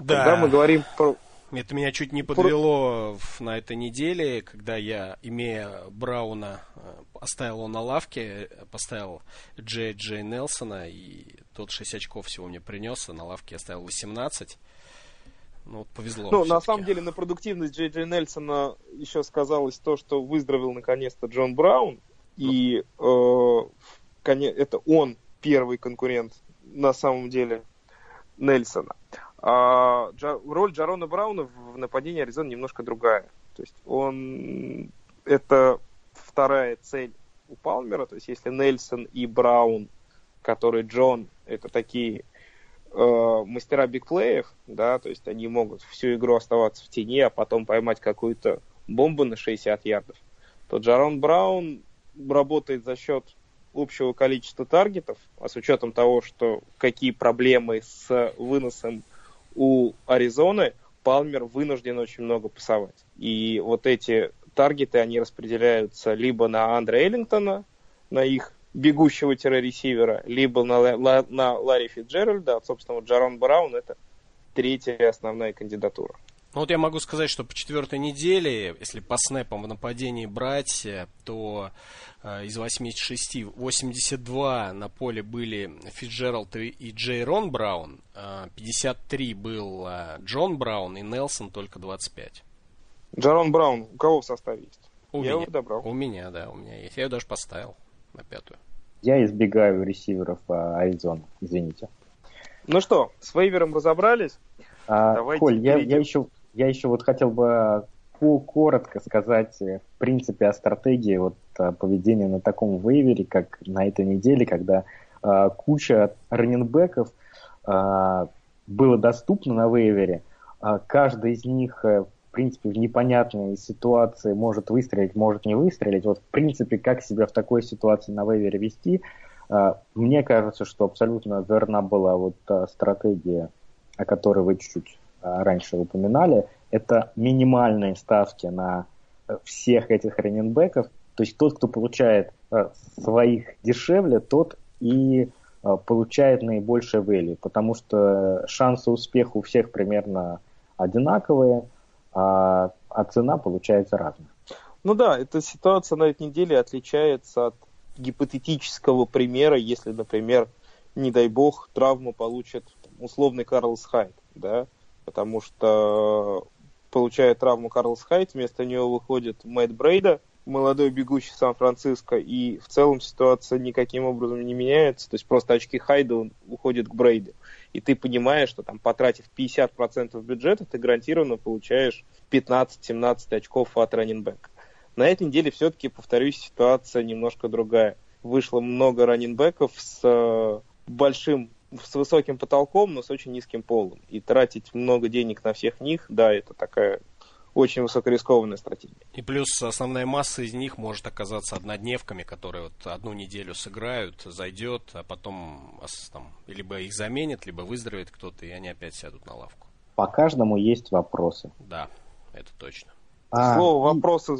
Да. Когда мы говорим про... Это меня чуть не подвело про... на этой неделе, когда я, имея Брауна, э, оставил его на лавке, поставил Джей Джей Нелсона, и тот 6 очков всего мне принес, а на лавке я ставил 18. Ну, повезло. Ну, на самом деле, на продуктивность Джей Джей Нельсона еще сказалось то, что выздоровел наконец-то Джон Браун. И э, это он первый конкурент на самом деле Нельсона. А Джа, роль Джарона Брауна в нападении Аризоны немножко другая. То есть он это вторая цель у Палмера. То есть если Нельсон и Браун, который Джон, это такие э, мастера бигплеев, да, то есть они могут всю игру оставаться в тени, а потом поймать какую-то бомбу на 60 ярдов, то Джарон Браун работает за счет общего количества таргетов, а с учетом того, что какие проблемы с выносом у Аризоны, Палмер вынужден очень много пасовать. И вот эти таргеты, они распределяются либо на Андре Эллингтона, на их бегущего ресивера, либо на, на, на Ларри Фитджеральда, а, собственно, Джарон Браун это третья основная кандидатура. Ну вот я могу сказать, что по четвертой неделе, если по снэпам в нападении брать, то э, из 86 82 на поле были Фитджеральд и Джей Рон Браун, э, 53 был э, Джон Браун и Нелсон только 25. Джарон Браун у кого в составе есть? У я меня, его добрал. У меня, да, у меня есть. Я его даже поставил на пятую. Я избегаю ресиверов а, Аризоны, извините. Ну что, с вейвером разобрались? А, Давайте Коль, я, я, еще, я еще вот хотел бы коротко сказать, э, в принципе, о стратегии вот, а, поведения на таком вейвере, как на этой неделе, когда а, куча раненбеков а, было доступно на вейвере. А, каждый из них э, в принципе, в непонятной ситуации может выстрелить, может не выстрелить. Вот, в принципе, как себя в такой ситуации на вейвере вести, а, мне кажется, что абсолютно верна была вот та стратегия, о которой вы чуть-чуть раньше упоминали. Это минимальные ставки на э, всех этих раненбеков. То есть тот, кто получает э, своих дешевле, тот и э, получает наибольшее value, потому что шансы успеха у всех примерно одинаковые – а, а цена получается разная. Ну да, эта ситуация на этой неделе отличается от гипотетического примера, если, например, не дай бог, травму получит условный Карлс Хайт, да, потому что получая травму Карлс Хайт, вместо него выходит Мэтт Брейда, молодой бегущий Сан-Франциско, и в целом ситуация никаким образом не меняется, то есть просто очки Хайда он уходит к Брейде и ты понимаешь, что там потратив 50% бюджета, ты гарантированно получаешь 15-17 очков от раненбека. На этой неделе все-таки, повторюсь, ситуация немножко другая. Вышло много раненбеков с э, большим с высоким потолком, но с очень низким полом. И тратить много денег на всех них, да, это такая очень высокорискованная стратегия. И плюс основная масса из них может оказаться однодневками, которые вот одну неделю сыграют, зайдет, а потом там, либо их заменят, либо выздоровеет кто-то, и они опять сядут на лавку. По каждому есть вопросы. Да. это точно. А, Слово вопроса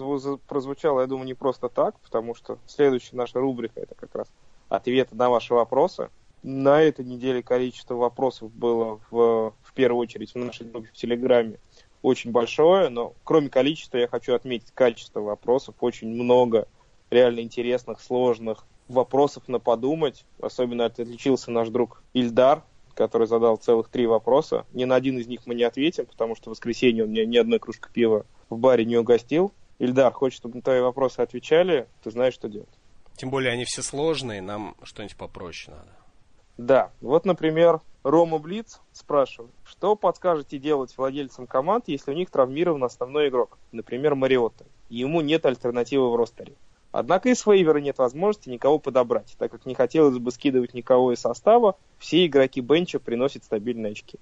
прозвучало, я думаю, не просто так, потому что следующая наша рубрика это как раз ответы на ваши вопросы. На этой неделе количество вопросов было в, в первую очередь в нашей группе в Телеграме очень большое, но кроме количества я хочу отметить качество вопросов. Очень много реально интересных, сложных вопросов на подумать. Особенно отличился наш друг Ильдар, который задал целых три вопроса. Ни на один из них мы не ответим, потому что в воскресенье он мне ни одной кружки пива в баре не угостил. Ильдар, хочешь, чтобы на твои вопросы отвечали, ты знаешь, что делать. Тем более они все сложные, нам что-нибудь попроще надо. Да, вот, например, Рома Блиц спрашивает, что подскажете делать владельцам команд, если у них травмирован основной игрок, например, Мариотта, и ему нет альтернативы в ростере? Однако из вейвера нет возможности никого подобрать, так как не хотелось бы скидывать никого из состава, все игроки бенча приносят стабильные очки.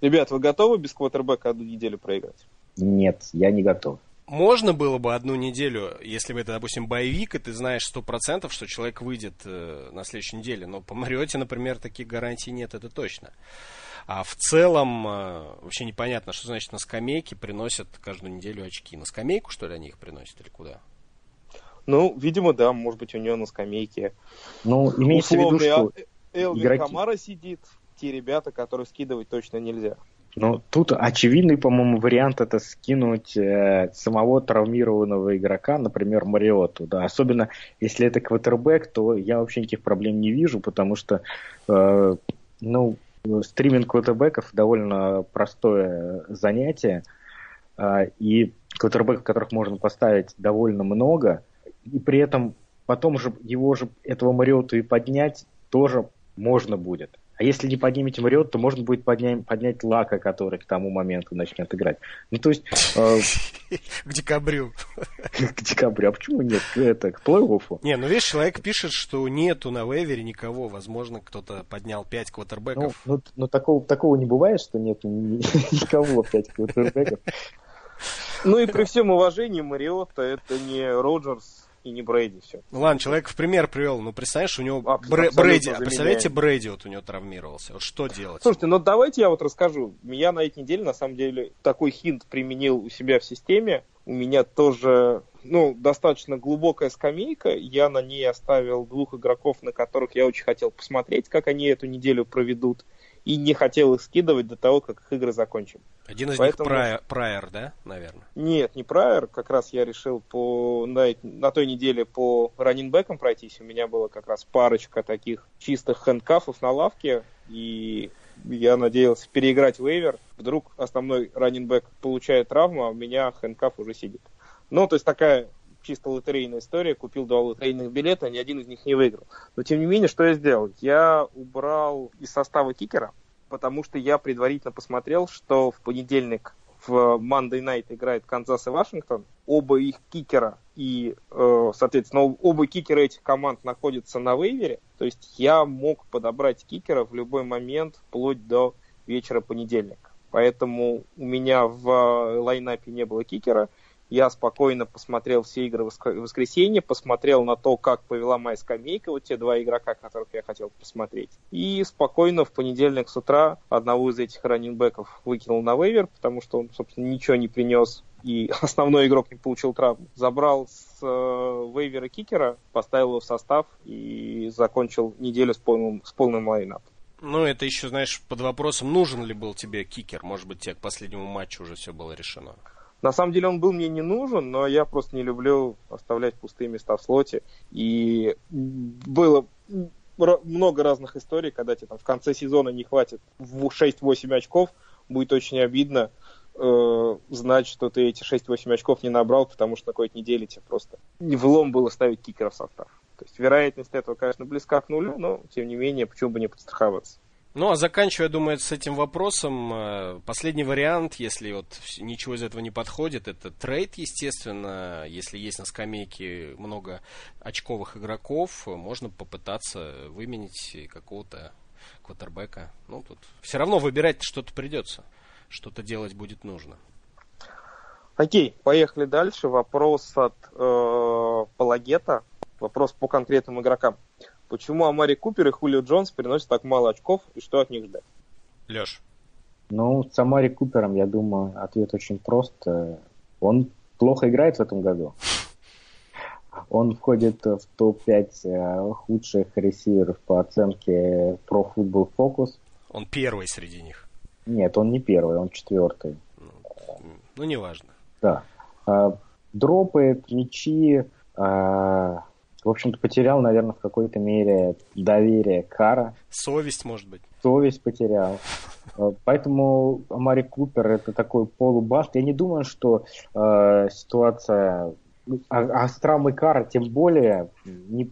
Ребят, вы готовы без квотербека одну неделю проиграть? Нет, я не готов. Можно было бы одну неделю, если бы это, допустим, боевик, и ты знаешь сто процентов, что человек выйдет э, на следующей неделе. Но по Мариоте, например, таких гарантий нет, это точно. А в целом э, вообще непонятно, что значит на скамейке приносят каждую неделю очки. На скамейку, что ли, они их приносят или куда? Ну, видимо, да, может быть, у него на скамейке. Ну, имеется в виду, что... Элвин игроки... Камара сидит, те ребята, которые скидывать точно нельзя. Ну, тут очевидный, по-моему, вариант это скинуть э, самого травмированного игрока, например, Мариоту. Да. Особенно если это квотербек, то я вообще никаких проблем не вижу, потому что э, ну, стриминг квотербеков довольно простое занятие, э, и квотербеков, которых можно поставить довольно много, и при этом потом же его же, этого Мариоту и поднять тоже можно будет. А если не поднимете Мариот, то можно будет поднять, поднять Лака, который к тому моменту начнет играть. Ну, то есть... Э, к декабрю. К декабрю. А почему нет? Это, к плей-оффу. Не, ну видишь, человек пишет, что нету на вейвере никого. Возможно, кто-то поднял 5 квотербеков. Ну, ну, такого, такого не бывает, что нет никого 5 квотербеков. Ну и при всем уважении Мариотта это не Роджерс и не Брейди все. Ну ладно, человек в пример привел, ну представляешь, у него а, Бр... Брейди, а представляете, Брейди вот у него травмировался, вот что делать? Слушайте, ну давайте я вот расскажу. Я на этой неделе, на самом деле, такой хинт применил у себя в системе. У меня тоже, ну, достаточно глубокая скамейка. Я на ней оставил двух игроков, на которых я очень хотел посмотреть, как они эту неделю проведут и не хотел их скидывать до того, как их игры закончим. Один из Поэтому... них Прайер, да, наверное? Нет, не Прайер. Как раз я решил по на, на той неделе по раннинбекам пройтись. У меня было как раз парочка таких чистых хэндкафов на лавке. И я надеялся переиграть вейвер. Вдруг основной раннинбэк получает травму, а у меня хэндкаф уже сидит. Ну, то есть такая чисто лотерейная история, купил два лотерейных билета, ни один из них не выиграл. Но тем не менее, что я сделал? Я убрал из состава кикера, потому что я предварительно посмотрел, что в понедельник в Monday Night играет Канзас и Вашингтон. Оба их кикера и, э, соответственно, оба кикера этих команд находятся на вейвере. То есть я мог подобрать кикера в любой момент, вплоть до вечера понедельника. Поэтому у меня в лайнапе не было кикера. Я спокойно посмотрел все игры в воскресенье, посмотрел на то, как повела моя скамейка, вот те два игрока, которых я хотел посмотреть. И спокойно в понедельник с утра одного из этих раннинбеков выкинул на вейвер, потому что он, собственно, ничего не принес и основной игрок не получил травму. Забрал с э, вейвера кикера, поставил его в состав и закончил неделю с полным, с полным лайнапом. Ну, это еще, знаешь, под вопросом, нужен ли был тебе кикер. Может быть, тебе к последнему матчу уже все было решено. На самом деле он был мне не нужен, но я просто не люблю оставлять пустые места в слоте. И было много разных историй, когда тебе там в конце сезона не хватит в 6-8 очков, будет очень обидно э, знать, что ты эти 6-8 очков не набрал, потому что на какой-то неделе тебе просто влом было ставить кикера в состав. То есть вероятность этого, конечно, близка к нулю, но тем не менее, почему бы не подстраховаться. Ну, а заканчивая, думаю, с этим вопросом, э, последний вариант, если вот ничего из этого не подходит, это трейд, естественно. Если есть на скамейке много очковых игроков, можно попытаться выменить какого-то квотербека. Ну, тут все равно выбирать что-то придется. Что-то делать будет нужно. Окей, поехали дальше. Вопрос от э, Палагета. Вопрос по конкретным игрокам. Почему Амари Купер и Хулио Джонс приносят так мало очков и что от них ждать? Леш. Ну, с Амари Купером, я думаю, ответ очень прост. Он плохо играет в этом году. Он входит в топ-5 э, худших ресиверов по оценке Pro Football Focus. Он первый среди них. Нет, он не первый, он четвертый. Ну, ну неважно. Да. А, дропает мячи. В общем-то, потерял, наверное, в какой-то мере доверие Кара. Совесть, может быть. Совесть потерял. А, поэтому Амари Купер это такой полубаст. Я не думаю, что э, ситуация... А, а с травмой Кара тем более не,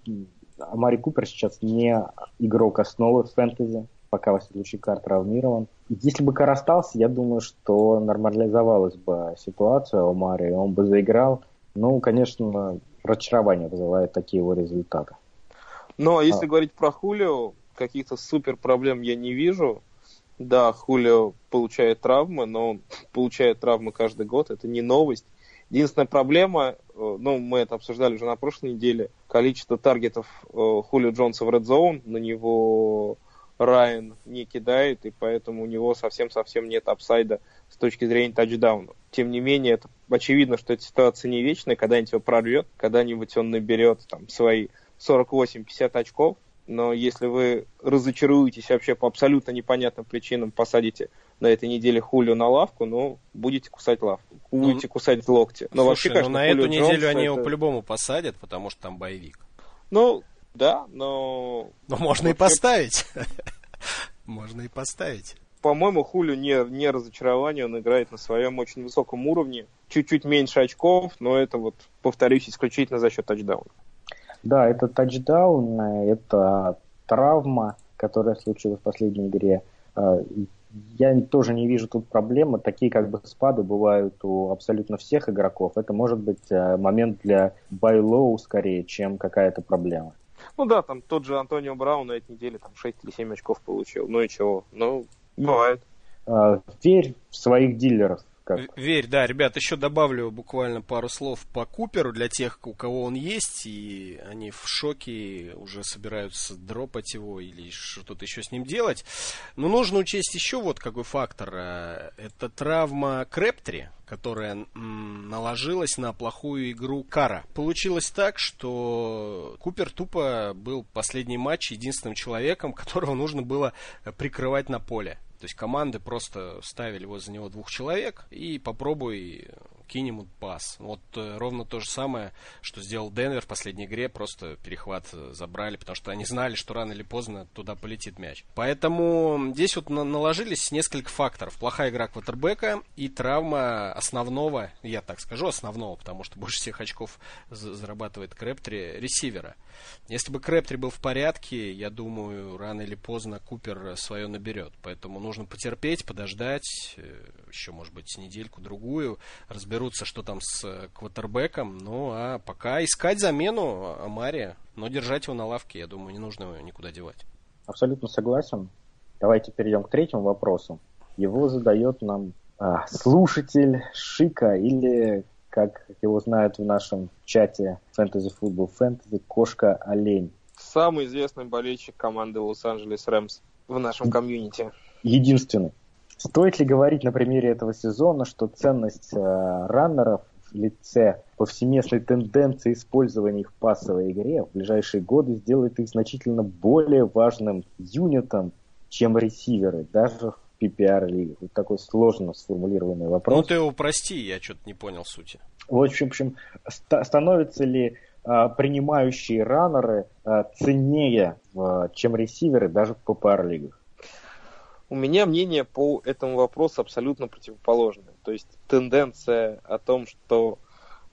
Амари Купер сейчас не игрок основы в фэнтези пока Василий Кар травмирован. Если бы Кар остался, я думаю, что нормализовалась бы ситуация у Мари, он бы заиграл. Ну, конечно, разочарование вызывает такие его результаты. Но если а. говорить про Хулио, каких-то супер проблем я не вижу. Да, Хулио получает травмы, но он получает травмы каждый год, это не новость. Единственная проблема, э, ну, мы это обсуждали уже на прошлой неделе, количество таргетов э, Хулио Джонса в Red Zone, на него Райан не кидает, и поэтому у него совсем-совсем нет апсайда с точки зрения тачдауна. Тем не менее, это очевидно, что эта ситуация не вечная, когда-нибудь его прорвет, когда-нибудь он наберет там свои 48-50 очков, но если вы разочаруетесь вообще по абсолютно непонятным причинам, посадите на этой неделе Хулю на лавку, ну, будете кусать лавку, будете ну, кусать локти. Но Слушай, вообще, конечно, ну, на Хулио эту неделю они это... его по-любому посадят, потому что там боевик. Ну, да, но... Но можно и поставить. Можно и поставить. По-моему, Хулю не, не разочарование, он играет на своем очень высоком уровне. Чуть-чуть меньше очков, но это вот, повторюсь, исключительно за счет тачдауна. Да, это тачдаун, это травма, которая случилась в последней игре. А, я тоже не вижу тут проблемы. Такие как бы спады бывают у абсолютно всех игроков. Это может быть а, момент для байлоу скорее, чем какая-то проблема. Ну да, там тот же Антонио Браун на этой неделе там 6 или 7 очков получил. Ну и чего? Ну, бывает. А, верь в своих дилеров. Как? Верь, да, ребят, еще добавлю буквально пару слов по Куперу для тех, у кого он есть, и они в шоке, уже собираются дропать его или что-то еще с ним делать. Но нужно учесть еще вот какой фактор. Э, это травма Крептри, которая наложилась на плохую игру Кара. Получилось так, что Купер тупо был последний матч единственным человеком, которого нужно было прикрывать на поле. То есть команды просто ставили возле него двух человек и попробуй кинь ему пас. Вот э, ровно то же самое, что сделал Денвер в последней игре, просто перехват э, забрали, потому что они знали, что рано или поздно туда полетит мяч. Поэтому здесь вот на- наложились несколько факторов. Плохая игра квотербека и травма основного, я так скажу, основного, потому что больше всех очков зарабатывает Крэптри, ресивера. Если бы Крэптри был в порядке, я думаю, рано или поздно Купер свое наберет. Поэтому нужно потерпеть, подождать, э, еще, может быть, недельку-другую, разберутся, что там с э, квотербеком. Ну, а пока искать замену Амари, но держать его на лавке, я думаю, не нужно его никуда девать. Абсолютно согласен. Давайте перейдем к третьему вопросу. Его задает нам а, слушатель Шика или, как его знают в нашем чате Fantasy Football Fantasy, Кошка-Олень. Самый известный болельщик команды Лос-Анджелес Рэмс в нашем комьюнити. Единственный. Стоит ли говорить на примере этого сезона, что ценность э, раннеров в лице повсеместной тенденции использования их в пассовой игре в ближайшие годы сделает их значительно более важным юнитом, чем ресиверы, даже в PPR лиге. Вот такой сложно сформулированный вопрос. Ну ты упрости, я что-то не понял сути. В общем, в общем ст- становятся ли а, принимающие раннеры а, ценнее, а, чем ресиверы даже в PPR лигах? У меня мнение по этому вопросу абсолютно противоположное. То есть тенденция о том, что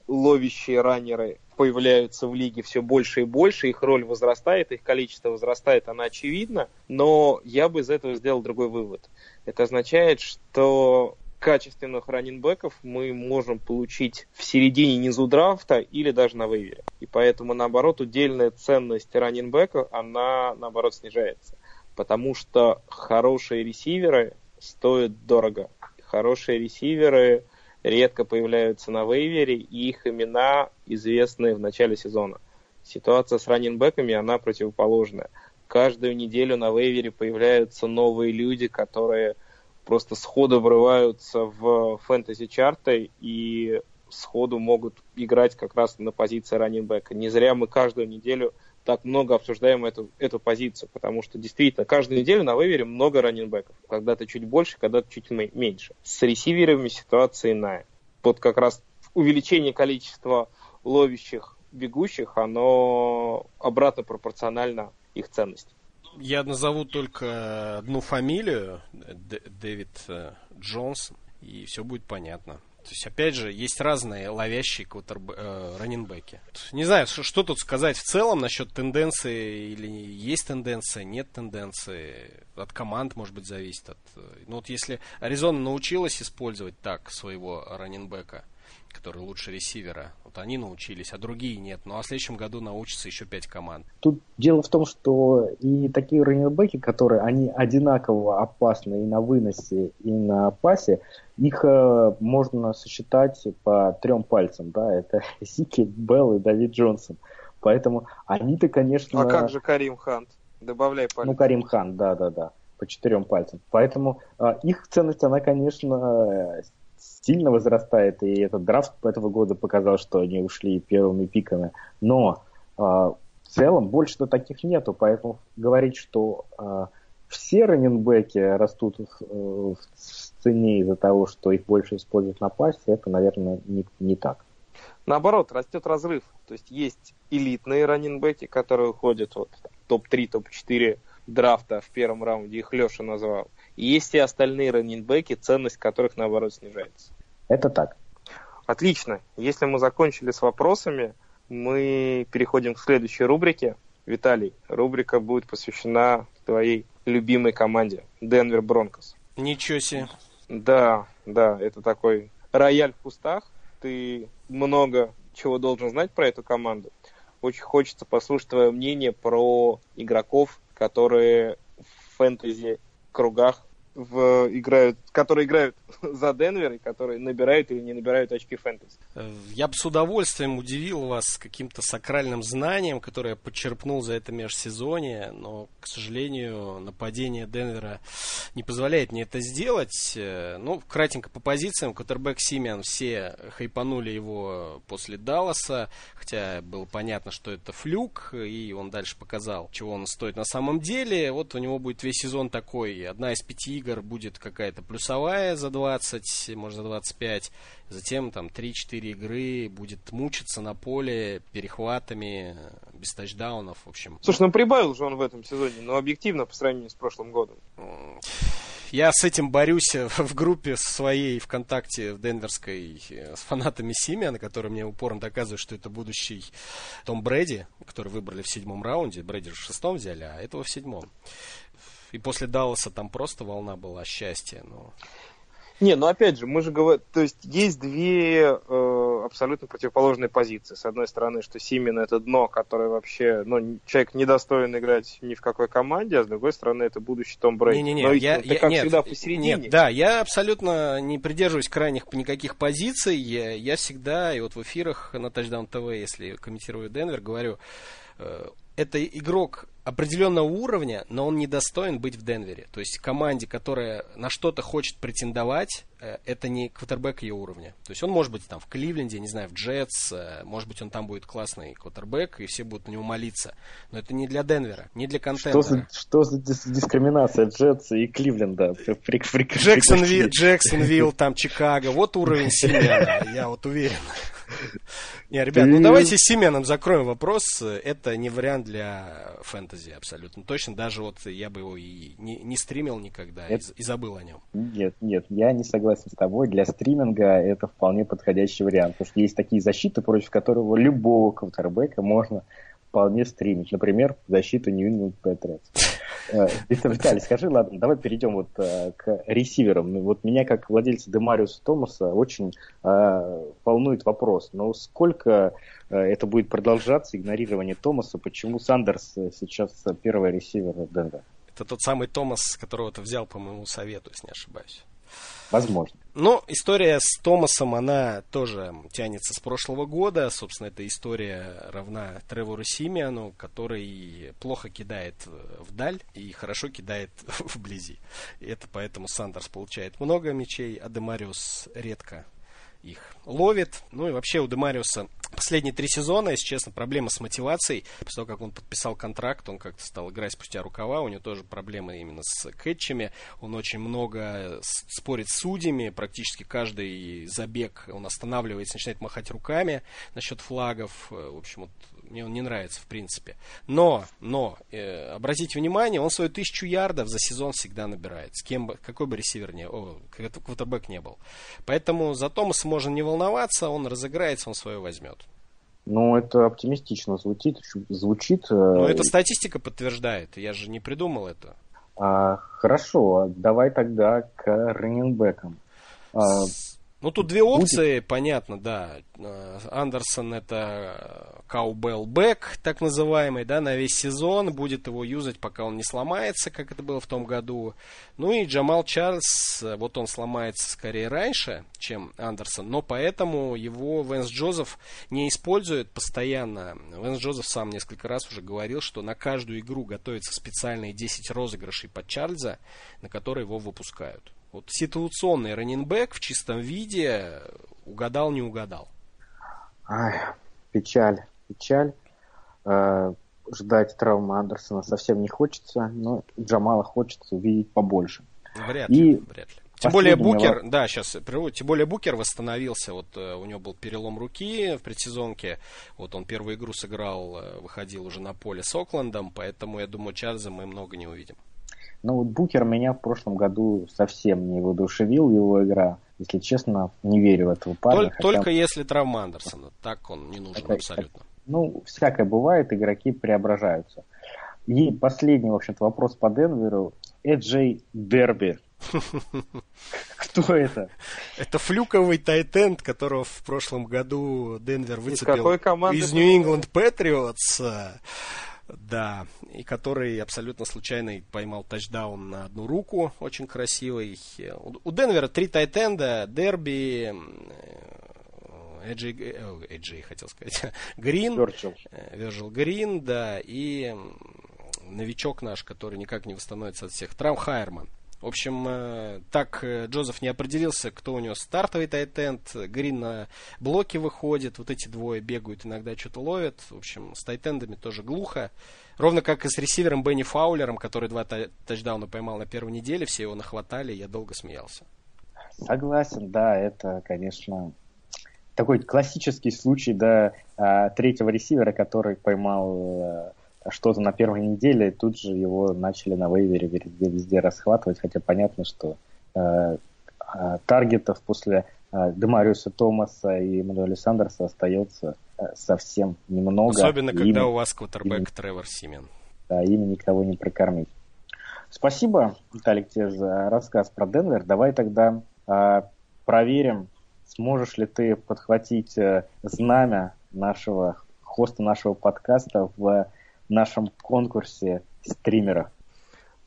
ловящие раннеры появляются в лиге все больше и больше, их роль возрастает, их количество возрастает, она очевидна, но я бы из этого сделал другой вывод. Это означает, что качественных раннинбеков мы можем получить в середине низу драфта или даже на вейвере. И поэтому, наоборот, удельная ценность раннинбека, она, наоборот, снижается потому что хорошие ресиверы стоят дорого. Хорошие ресиверы редко появляются на вейвере, и их имена известны в начале сезона. Ситуация с раннинбеками, она противоположная. Каждую неделю на вейвере появляются новые люди, которые просто сходу врываются в фэнтези-чарты и сходу могут играть как раз на позиции раннинбека. Не зря мы каждую неделю так много обсуждаем эту, эту позицию, потому что действительно каждую неделю на вывере много раннинбеков. Когда-то чуть больше, когда-то чуть меньше. С ресиверами ситуация иная. Вот как раз увеличение количества ловящих, бегущих, оно обратно пропорционально их ценности. Я назову только одну фамилию, Дэвид э, Джонсон, и все будет понятно. То есть, опять же, есть разные ловящие квотерб... э, раненбеки. Не знаю, что, что тут сказать в целом насчет тенденции, или есть тенденция, нет тенденции. От команд, может быть, зависит. От... Э, ну вот если Аризона научилась использовать так своего раненбека, который лучше ресивера. Вот они научились, а другие нет. Ну а в следующем году научатся еще пять команд. Тут дело в том, что и такие раннербеки, которые они одинаково опасны и на выносе, и на пасе, их э, можно сосчитать по трем пальцам. Да? Это Сики, Белл и Давид Джонсон. Поэтому они-то, конечно... А как же Карим Хант? Добавляй пальцы. Ну, Карим Хан, да-да-да по четырем пальцам. Поэтому э, их ценность, она, конечно, сильно возрастает, и этот драфт этого года показал, что они ушли первыми пиками. Но э, в целом больше-то таких нету, поэтому говорить, что э, все раненбеки растут в, в цене из-за того, что их больше используют на пасе, это, наверное, не, не так. Наоборот, растет разрыв. То есть есть элитные раненбеки, которые уходят вот топ-3, топ-4 драфта в первом раунде, их Леша назвал. И есть и остальные раннинбеки, ценность которых, наоборот, снижается. Это так. Отлично. Если мы закончили с вопросами, мы переходим к следующей рубрике. Виталий, рубрика будет посвящена твоей любимой команде Денвер Бронкос. Ничего себе. Да, да, это такой рояль в кустах. Ты много чего должен знать про эту команду. Очень хочется послушать твое мнение про игроков, которые в фэнтези кругах в, играют, которые играют за Денвер и которые набирают или не набирают очки фэнтези. Э, я бы с удовольствием удивил вас каким-то сакральным знанием, которое я подчерпнул за это межсезонье, но, к сожалению, нападение Денвера не позволяет мне это сделать. Э, ну, кратенько по позициям. Кутербэк Симиан все хайпанули его после Далласа, хотя было понятно, что это флюк, и он дальше показал, чего он стоит на самом деле. Вот у него будет весь сезон такой. Одна из пяти игр будет какая-то плюсовая за 20, может за 25. Затем там 3-4 игры будет мучиться на поле перехватами, без тачдаунов, в общем. Слушай, ну прибавил же он в этом сезоне, но объективно по сравнению с прошлым годом. Я с этим борюсь в группе своей ВКонтакте в Денверской с фанатами Симиана, которые мне упорно доказывают, что это будущий Том Брэди, который выбрали в седьмом раунде. Брэди в шестом взяли, а этого в седьмом. И после Далласа там просто волна была счастья. Но... Не, ну опять же, мы же говорим, то есть есть две э, абсолютно противоположные позиции. С одной стороны, что Симин это дно, которое вообще, ну, человек недостоин играть ни в какой команде, а с другой стороны, это будущий Том Брейди. Не-не-не, Но я, это, я, как нет, всегда посередине. Нет, да, я абсолютно не придерживаюсь крайних никаких позиций. Я, я всегда, и вот в эфирах на Touchdown TV, если комментирую Денвер, говорю, э, это игрок определенного уровня, но он недостоин быть в Денвере. То есть команде, которая на что-то хочет претендовать, э, это не квотербек ее уровня. То есть он может быть там в Кливленде, не знаю, в Джетс, э, может быть он там будет классный квотербек, и все будут на него молиться. Но это не для Денвера, не для контента. Что за, что за дискриминация Джетса и Кливленда? Джексонвилл, Джексонвилл, там Чикаго, вот уровень Семена, я вот уверен. Не, ребят, ну давайте с Семеном закроем вопрос. Это не вариант для фэнтези абсолютно точно. Даже вот я бы его и не, не стримил никогда и, и забыл о нем. Нет, нет, я не согласен с тобой. Для стриминга это вполне подходящий вариант. Потому что есть такие защиты, против которого любого квотербека можно вполне стримить. Например, защиту New England Patriots. Э, Виталий, скажи, ладно, давай перейдем вот э, к ресиверам. Ну, вот меня, как владельца Демариуса Томаса, очень э, волнует вопрос. Но сколько это будет продолжаться, игнорирование Томаса? Почему Сандерс сейчас первый ресивер Денвера? Это тот самый Томас, которого ты взял по моему совету, если не ошибаюсь. Возможно. Ну, история с Томасом, она тоже тянется с прошлого года. Собственно, эта история равна Тревору Симиану, который плохо кидает вдаль и хорошо кидает вблизи. И это поэтому Сандерс получает много мячей, а Демариус редко их ловит. Ну и вообще у Демариуса последние три сезона, если честно, проблема с мотивацией. После того, как он подписал контракт, он как-то стал играть спустя рукава. У него тоже проблемы именно с кэтчами. Он очень много спорит с судьями. Практически каждый забег он останавливается, начинает махать руками насчет флагов. В общем, вот мне он не нравится, в принципе. Но, но, э, обратите внимание, он свою тысячу ярдов за сезон всегда набирает. С кем бы, какой бы ресивер не, о, квотербек не был. Поэтому за Томаса можно не волноваться, он разыграется, он свое возьмет. Ну, это оптимистично звучит. звучит э, Но это статистика подтверждает, я же не придумал это. А, хорошо, давай тогда к раненбекам. А, ну, тут две опции, будет... понятно, да. Э, Андерсон это Каубелл Бэк, так называемый, да, на весь сезон. Будет его юзать, пока он не сломается, как это было в том году. Ну и Джамал Чарльз, э, вот он сломается скорее раньше, чем Андерсон, но поэтому его Венс Джозеф не использует постоянно. Венс Джозеф сам несколько раз уже говорил, что на каждую игру готовятся специальные 10 розыгрышей под Чарльза, на которые его выпускают. Вот ситуационный раненбэк в чистом виде угадал, не угадал. Ай, печаль, печаль. Э, ждать травмы Андерсона совсем не хочется, но Джамала хочется увидеть побольше. Вряд ли, И вряд ли. Тем более Букер, вопрос. да, сейчас, тем более Букер восстановился, вот э, у него был перелом руки в предсезонке, вот он первую игру сыграл, э, выходил уже на поле с Оклендом, поэтому я думаю, Чарльза мы много не увидим. Ну вот Букер меня в прошлом году совсем не воодушевил его игра. Если честно, не верю в этого парня. Только, хотя... только если травма Андерсона. Так он не нужен это, абсолютно. Это, ну, всякое бывает, игроки преображаются. И последний, в общем-то, вопрос по Денверу. Эджей Дерби. Кто это? Это флюковый тайтенд, которого в прошлом году Денвер выцепил из Нью-Ингланд Патриотс. Да, и который абсолютно случайно поймал тачдаун на одну руку, очень красивый. У Денвера три тайтенда, Дерби, Эджи, Эджи хотел сказать, Грин, Вержил Грин, да, и новичок наш, который никак не восстановится от всех, Трам Хайерман. В общем, э, так э, Джозеф не определился, кто у него стартовый тайтенд. Грин на блоке выходит. Вот эти двое бегают, иногда что-то ловят. В общем, с тайтендами тоже глухо. Ровно как и с ресивером Бенни Фаулером, который два тачдауна поймал на первой неделе. Все его нахватали, я долго смеялся. Согласен, да, это, конечно, такой классический случай, да, а, третьего ресивера, который поймал э, что-то на первой неделе, и тут же его начали на вейвере везде, везде расхватывать, хотя понятно, что э, э, таргетов после э, Демариуса Томаса и Мануэля Сандерса остается э, совсем немного. Особенно, когда им, у вас квотербек Тревор Симен. Да, ими никого не прокормить. Спасибо, Виталик, тебе за рассказ про Денвер. Давай тогда э, проверим, сможешь ли ты подхватить э, знамя нашего хоста нашего подкаста в нашем конкурсе стримера.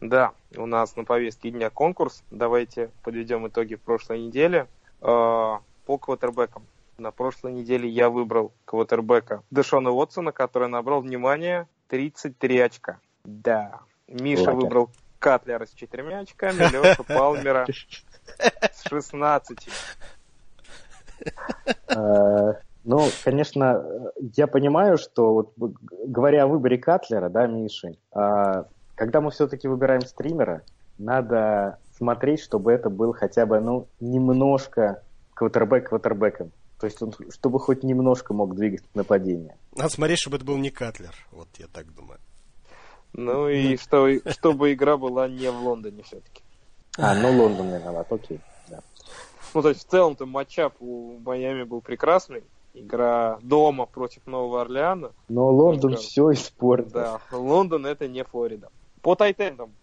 Да, у нас на повестке дня конкурс. Давайте подведем итоги прошлой недели. Э, по квотербекам. На прошлой неделе я выбрал квотербека Дэшона Уотсона, который набрал, внимание, 33 очка. Да. Миша Лака. выбрал Катлера с четырьмя очками, Леша Палмера с 16. Ну, конечно, я понимаю, что вот говоря о выборе Катлера, да, Миши, а, когда мы все-таки выбираем стримера, надо смотреть, чтобы это был хотя бы, ну, немножко квотербек квотербеком. То есть он, чтобы хоть немножко мог двигать нападение. Надо смотреть, чтобы это был не Катлер, вот я так думаю. Ну и что, чтобы игра была не в Лондоне все-таки. А, ну Лондон виноват, окей. Да. Ну, то есть в целом-то матчап у Майами был прекрасный игра дома против Нового Орлеана. Но Лондон Только... все испортил. Да, Лондон это не Флорида. По тайтендам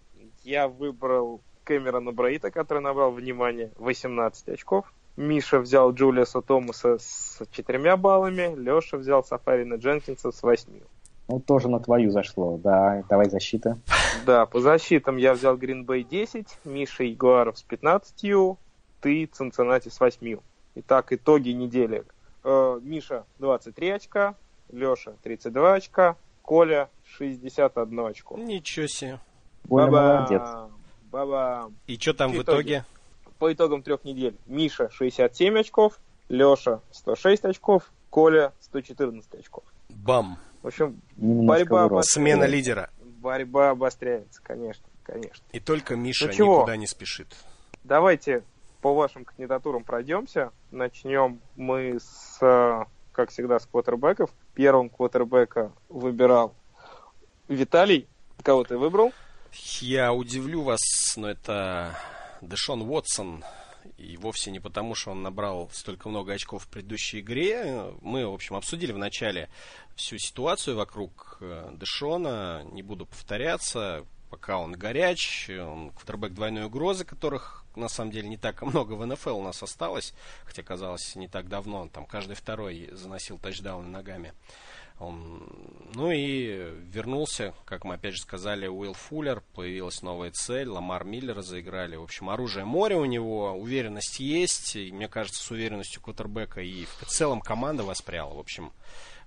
я выбрал Кэмерона Браита, который набрал, внимание, 18 очков. Миша взял Джулиаса Томаса с четырьмя баллами, Леша взял Сафарина Дженкинса с восьми. Ну, тоже на твою зашло, да. Давай защита. Да, по защитам я взял Гринбей 10, Миша Ягуаров с 15, ты Цинциннати с 8. Итак, итоги недели. Э, Миша 23 очка, Леша 32 очка, Коля 61 очко. Ничего себе. Коля молодец. Баба. И что там в итоге? По итогам трех недель Миша 67 очков, Леша 106 очков, Коля 114 очков. Бам. В общем, Немножко борьба урод. Смена лидера. борьба обостряется, конечно, конечно. И только Миша Ну чего? никуда не спешит. Давайте по вашим кандидатурам пройдемся. Начнем мы с, э, как всегда, с квотербеков. Первым квотербека выбирал Виталий. Кого ты выбрал? Я удивлю вас, но это Дэшон Уотсон. И вовсе не потому, что он набрал столько много очков в предыдущей игре. Мы, в общем, обсудили в начале всю ситуацию вокруг э, Дэшона. Не буду повторяться. Пока он горяч, он квотербек двойной угрозы, которых на самом деле не так много в НФЛ у нас осталось. Хотя, казалось, не так давно. Он там каждый второй заносил тачдауны ногами. Он, ну и вернулся, как мы опять же сказали, Уилл Фуллер, появилась новая цель, Ламар Миллера заиграли. В общем, оружие море у него, уверенность есть, и мне кажется, с уверенностью квотербека и в целом команда воспряла. В общем,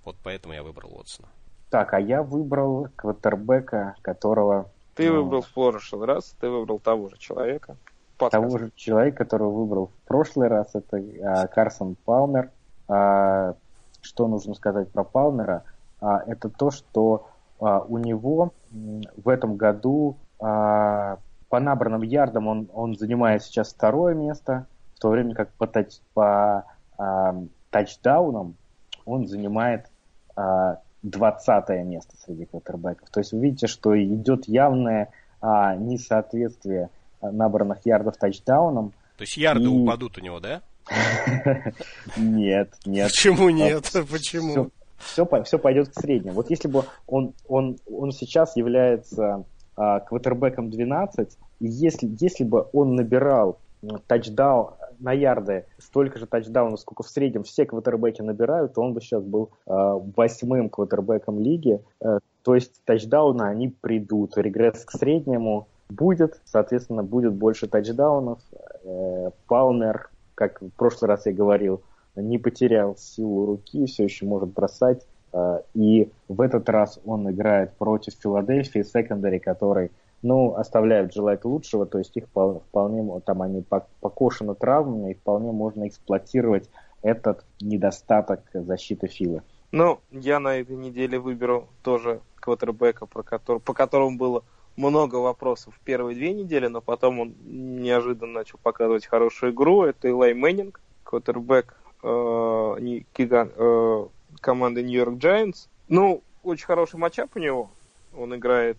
вот поэтому я выбрал Уотсона. Так, а я выбрал квотербека, которого... Ты ну, выбрал в прошлый раз, ты выбрал того же человека. Того Подсказка. же человека, которого выбрал в прошлый раз, это а, Карсон Палмер. А, что нужно сказать про Палмера? А, это то, что а, у него в этом году а, по набранным ярдам он, он занимает сейчас второе место, в то время как по, тач, по а, тачдаунам он занимает а, 20 место среди квотербеков. То есть вы видите, что идет явное а, несоответствие набранных ярдов тачдауном. То есть ярды И- упадут у него, да? Нет, нет. Почему нет? Почему? все, все пойдет к среднему. Вот если бы он, он, он сейчас является а, квотербеком 12, и если, если бы он набирал тачдаун на ярды столько же тачдаунов, сколько в среднем все квотербеки набирают, то он бы сейчас был а, восьмым квотербеком лиги. Э, то есть тачдауны, они придут. Регресс к среднему будет, соответственно, будет больше тачдаунов. Э, Палмер, как в прошлый раз я говорил, не потерял силу руки, все еще может бросать. Э, И в этот раз он играет против Филадельфии, секондари, который, ну, оставляют желать лучшего, то есть их впол- вполне, там они пок- покошены травмами, и вполне можно эксплуатировать этот недостаток защиты Филы. Ну, я на этой неделе выберу тоже квотербека, про который, по которому было много вопросов в первые две недели, но потом он неожиданно начал показывать хорошую игру. Это Илай Мэннинг, квотербек э, э, команды Нью-Йорк Giants. Ну, очень хороший матчап у него. Он играет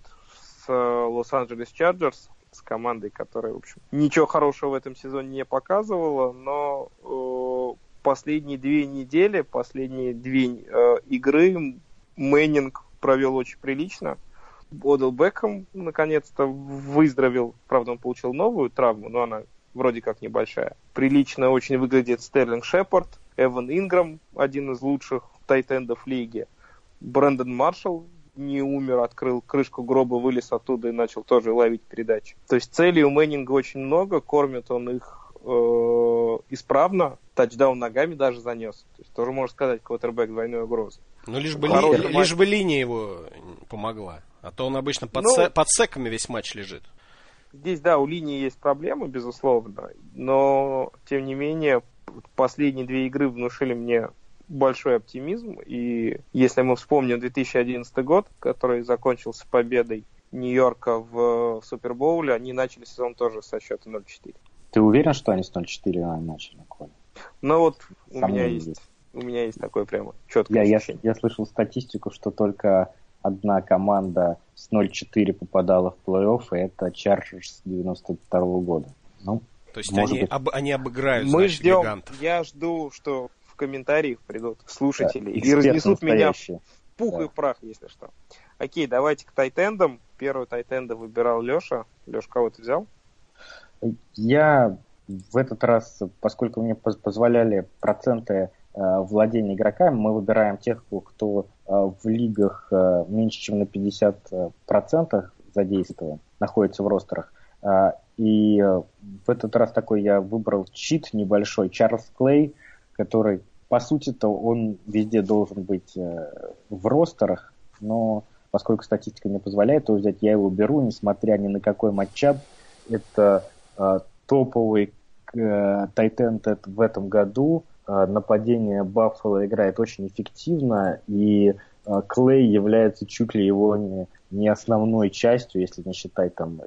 Лос-Анджелес Чарджерс, с командой, которая, в общем, ничего хорошего в этом сезоне не показывала, но э, последние две недели, последние две э, игры Мэннинг провел очень прилично. Одел Бекхэм наконец-то выздоровел. Правда, он получил новую травму, но она вроде как небольшая. Прилично очень выглядит Стерлинг Шепард, Эван Энграм, один из лучших тайтендов лиги. Брэндон Маршалл не умер, открыл крышку гроба, вылез оттуда и начал тоже ловить передачи. То есть целей у Мэннинга очень много, кормит он их э, исправно, тачдаун ногами даже занес. То есть тоже можно сказать, квотербек двойной угрозы. Ну, лишь бы, ли- матч. лишь бы линия его помогла. А то он обычно под, Ну- се- под секами весь матч лежит. Здесь, да, у линии есть проблемы, безусловно, но, тем не менее, последние две игры внушили мне большой оптимизм, и если мы вспомним 2011 год, который закончился победой Нью-Йорка в Супербоуле, они начали сезон тоже со счета 0-4. Ты уверен, что они с 0-4 начали, Коля? Но вот у меня есть, есть. у меня есть такое прямо четкое Я, я, ощущение. я слышал статистику, что только одна команда с 0-4 попадала в плей-офф, и это Чарджерс 92 года. Ну, То есть они, быть. об- они обыграют, Мы значит, ждем, гигантов. я жду, что комментариях придут слушатели и эксперты разнесут меня в пух Да. и прах, если что. Окей, давайте к тайтендам. Первого тайтенда выбирал Леша. Леша, кого ты взял? Я в этот раз, поскольку мне поз- позволяли проценты э, владения игроками, мы выбираем тех, кто э, в лигах э, меньше, чем на 50% процентах задействован, находится в ростерах. И в этот раз такой я выбрал чит небольшой, Чарльз Клей, который, по сути-то, он везде должен быть э, в ростерах, но поскольку статистика не позволяет его взять, я его беру, несмотря ни на какой матчап. Это э, топовый э, в этом году. Э, нападение Баффало играет очень эффективно, и э, Клей является чуть ли его не, не основной частью, если не считать там,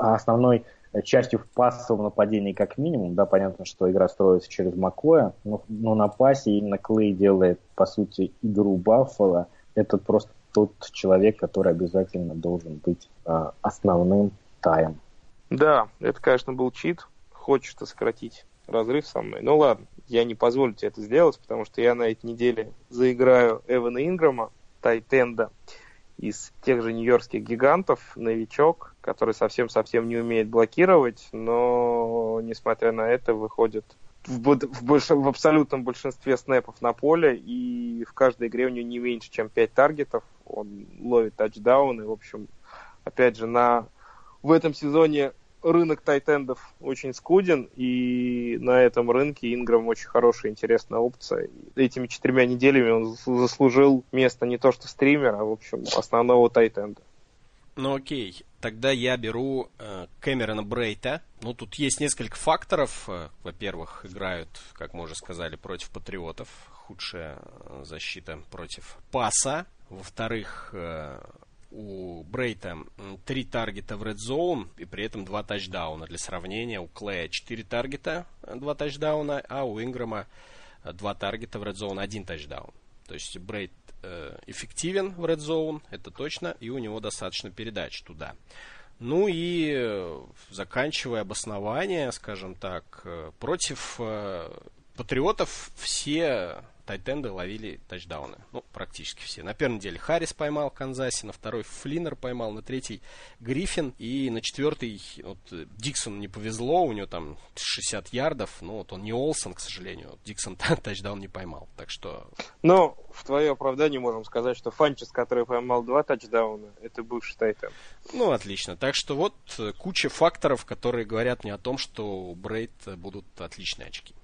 а основной частью в пассовом нападении как минимум. Да, понятно, что игра строится через Макоя, но, но на пасе именно Клей делает, по сути, игру Баффало. Это просто тот человек, который обязательно должен быть э, основным таем. Да, это, конечно, был чит. Хочешь ты сократить разрыв со мной. Ну ладно, я не позволю тебе это сделать, потому что я на этой неделе заиграю Эвана Инграма, Тайтенда, из тех же нью-йоркских гигантов, новичок, который совсем-совсем не умеет блокировать, но, несмотря на это, выходит в, в, больш... в абсолютном большинстве снэпов на поле, и в каждой игре у него не меньше, чем 5 таргетов, он ловит тачдауны, в общем, опять же, на... в этом сезоне рынок тайтендов очень скуден, и на этом рынке Инграм очень хорошая, интересная опция. Этими четырьмя неделями он заслужил место не то что стримера, а, в общем, основного тайтенда. Ну окей, тогда я беру э, Кэмерона Брейта. Ну, тут есть несколько факторов. Э, во-первых, играют, как мы уже сказали, против патриотов. Худшая э, защита против паса. Во-вторых, у Брейта три таргета в Red Zone и при этом два тачдауна. Для сравнения, у Клея четыре таргета, два тачдауна, а у Инграма два таргета в Red Zone, один тачдаун. То есть Брейт эффективен в Red Zone, это точно, и у него достаточно передач туда. Ну и э, заканчивая обоснование, скажем так, э, против э, патриотов все тайтенды ловили тачдауны. Ну, практически все. На первой неделе Харрис поймал в Канзасе, на второй Флиннер поймал, на третий Гриффин, и на четвертый вот, Диксону не повезло, у него там 60 ярдов, ну, вот он не Олсон, к сожалению, Диксон тачдаун не поймал, так что... Ну, в твое оправдание можем сказать, что Фанчес, который поймал два тачдауна, это бывший тайтен. Ну, отлично. Так что вот э, куча факторов, которые говорят мне о том, что у Брейд будут отличные очки.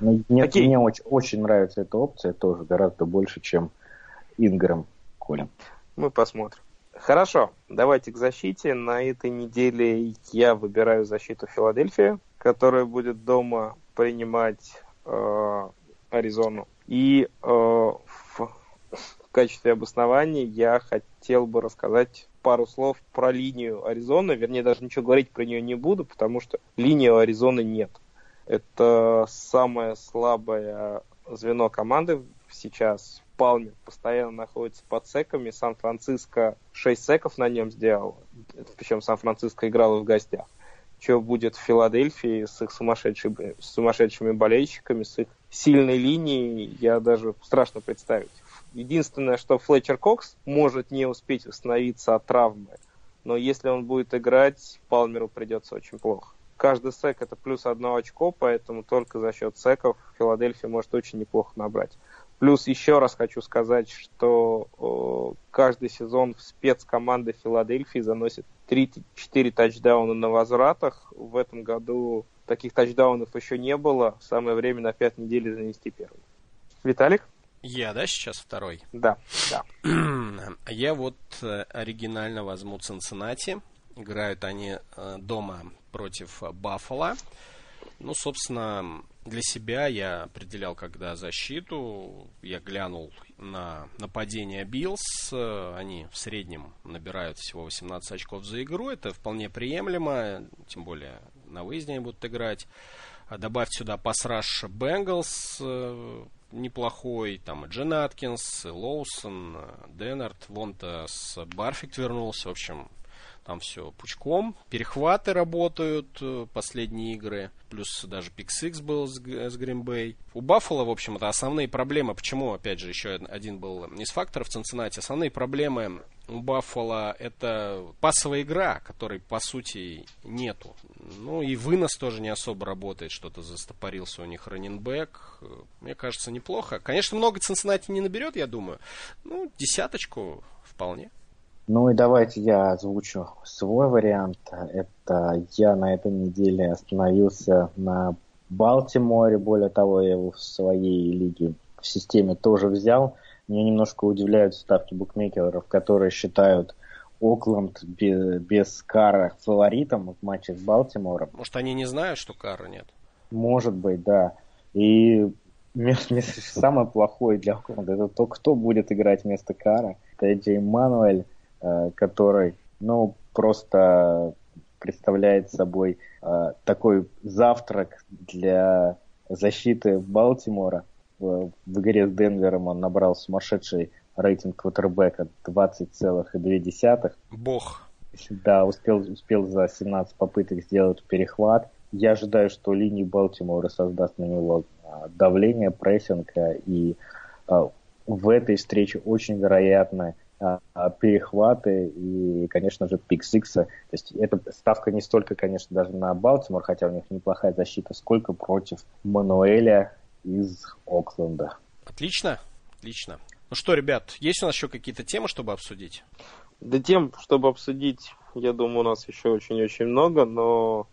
Ну, мне, Какие? мне очень, очень нравится эта опция тоже гораздо больше, чем Инграм Колин. Мы посмотрим. Хорошо, давайте к защите. На этой неделе я выбираю защиту Филадельфии, которая будет дома принимать э, Аризону. И э, в, в качестве обоснования я хотел бы рассказать пару слов про линию Аризоны. Вернее, даже ничего говорить про нее не буду, потому что линии у Аризоны нет. Это самое слабое звено команды сейчас. Палмер постоянно находится под секами. Сан-Франциско 6 секов на нем сделал. Причем Сан-Франциско играл в гостях. Что будет в Филадельфии с их сумасшедшими, сумасшедшими болельщиками, с их сильной линией, я даже страшно представить. Единственное, что Флетчер Кокс может не успеть восстановиться от травмы, но если он будет играть, Палмеру придется очень плохо каждый сек это плюс одно очко, поэтому только за счет секов Филадельфия может очень неплохо набрать. Плюс еще раз хочу сказать, что о, каждый сезон в спецкоманды Филадельфии заносит 3-4 тачдауна на возвратах. В этом году таких тачдаунов еще не было. Самое время на 5 недель занести первый. Виталик? Я, да, сейчас второй? Да, да. Я вот э, оригинально возьму Цинциннати. Играют они э, дома против Баффала. Ну, собственно, для себя я определял, когда защиту. Я глянул на нападение Биллс. Они в среднем набирают всего 18 очков за игру. Это вполне приемлемо. Тем более на выезде они будут играть. А добавь сюда пасраш Бенгалс неплохой. Там и Джен Аткинс, и Лоусон, Деннард. Вон-то с Барфикт вернулся. В общем, там все пучком. Перехваты работают, э, последние игры. Плюс даже Pix был с, Bay. У Баффала, в общем, это основные проблемы. Почему, опять же, еще один был из факторов Цинциннати. Основные проблемы у Баффала это пасовая игра, которой, по сути, нету. Ну и вынос тоже не особо работает. Что-то застопорился у них раненбэк. Мне кажется, неплохо. Конечно, много Цинциннати не наберет, я думаю. Ну, десяточку вполне. Ну и давайте я озвучу свой вариант. Это я на этой неделе остановился на Балтиморе. Более того, я его в своей лиге в системе тоже взял. Меня немножко удивляют ставки букмекеров, которые считают Окленд без, без Кара фаворитом в матче с Балтимором. Может, они не знают, что Кара нет? Может быть, да. И самое плохое для Окленда это то, кто будет играть вместо Кара. Это Эдди Мануэль, который, ну, просто представляет собой э, такой завтрак для защиты Балтимора. В, игре с Денвером он набрал сумасшедший рейтинг квотербека 20,2. Бог. Да, успел, успел за 17 попыток сделать перехват. Я ожидаю, что линия Балтимора создаст на него а, давление, прессинг, и а, в этой встрече очень вероятно перехваты и, конечно же, пик Сикса. То есть эта ставка не столько, конечно, даже на Балтимор, хотя у них неплохая защита, сколько против Мануэля из Окленда. Отлично, отлично. Ну что, ребят, есть у нас еще какие-то темы, чтобы обсудить? Да тем, чтобы обсудить, я думаю, у нас еще очень-очень много, но,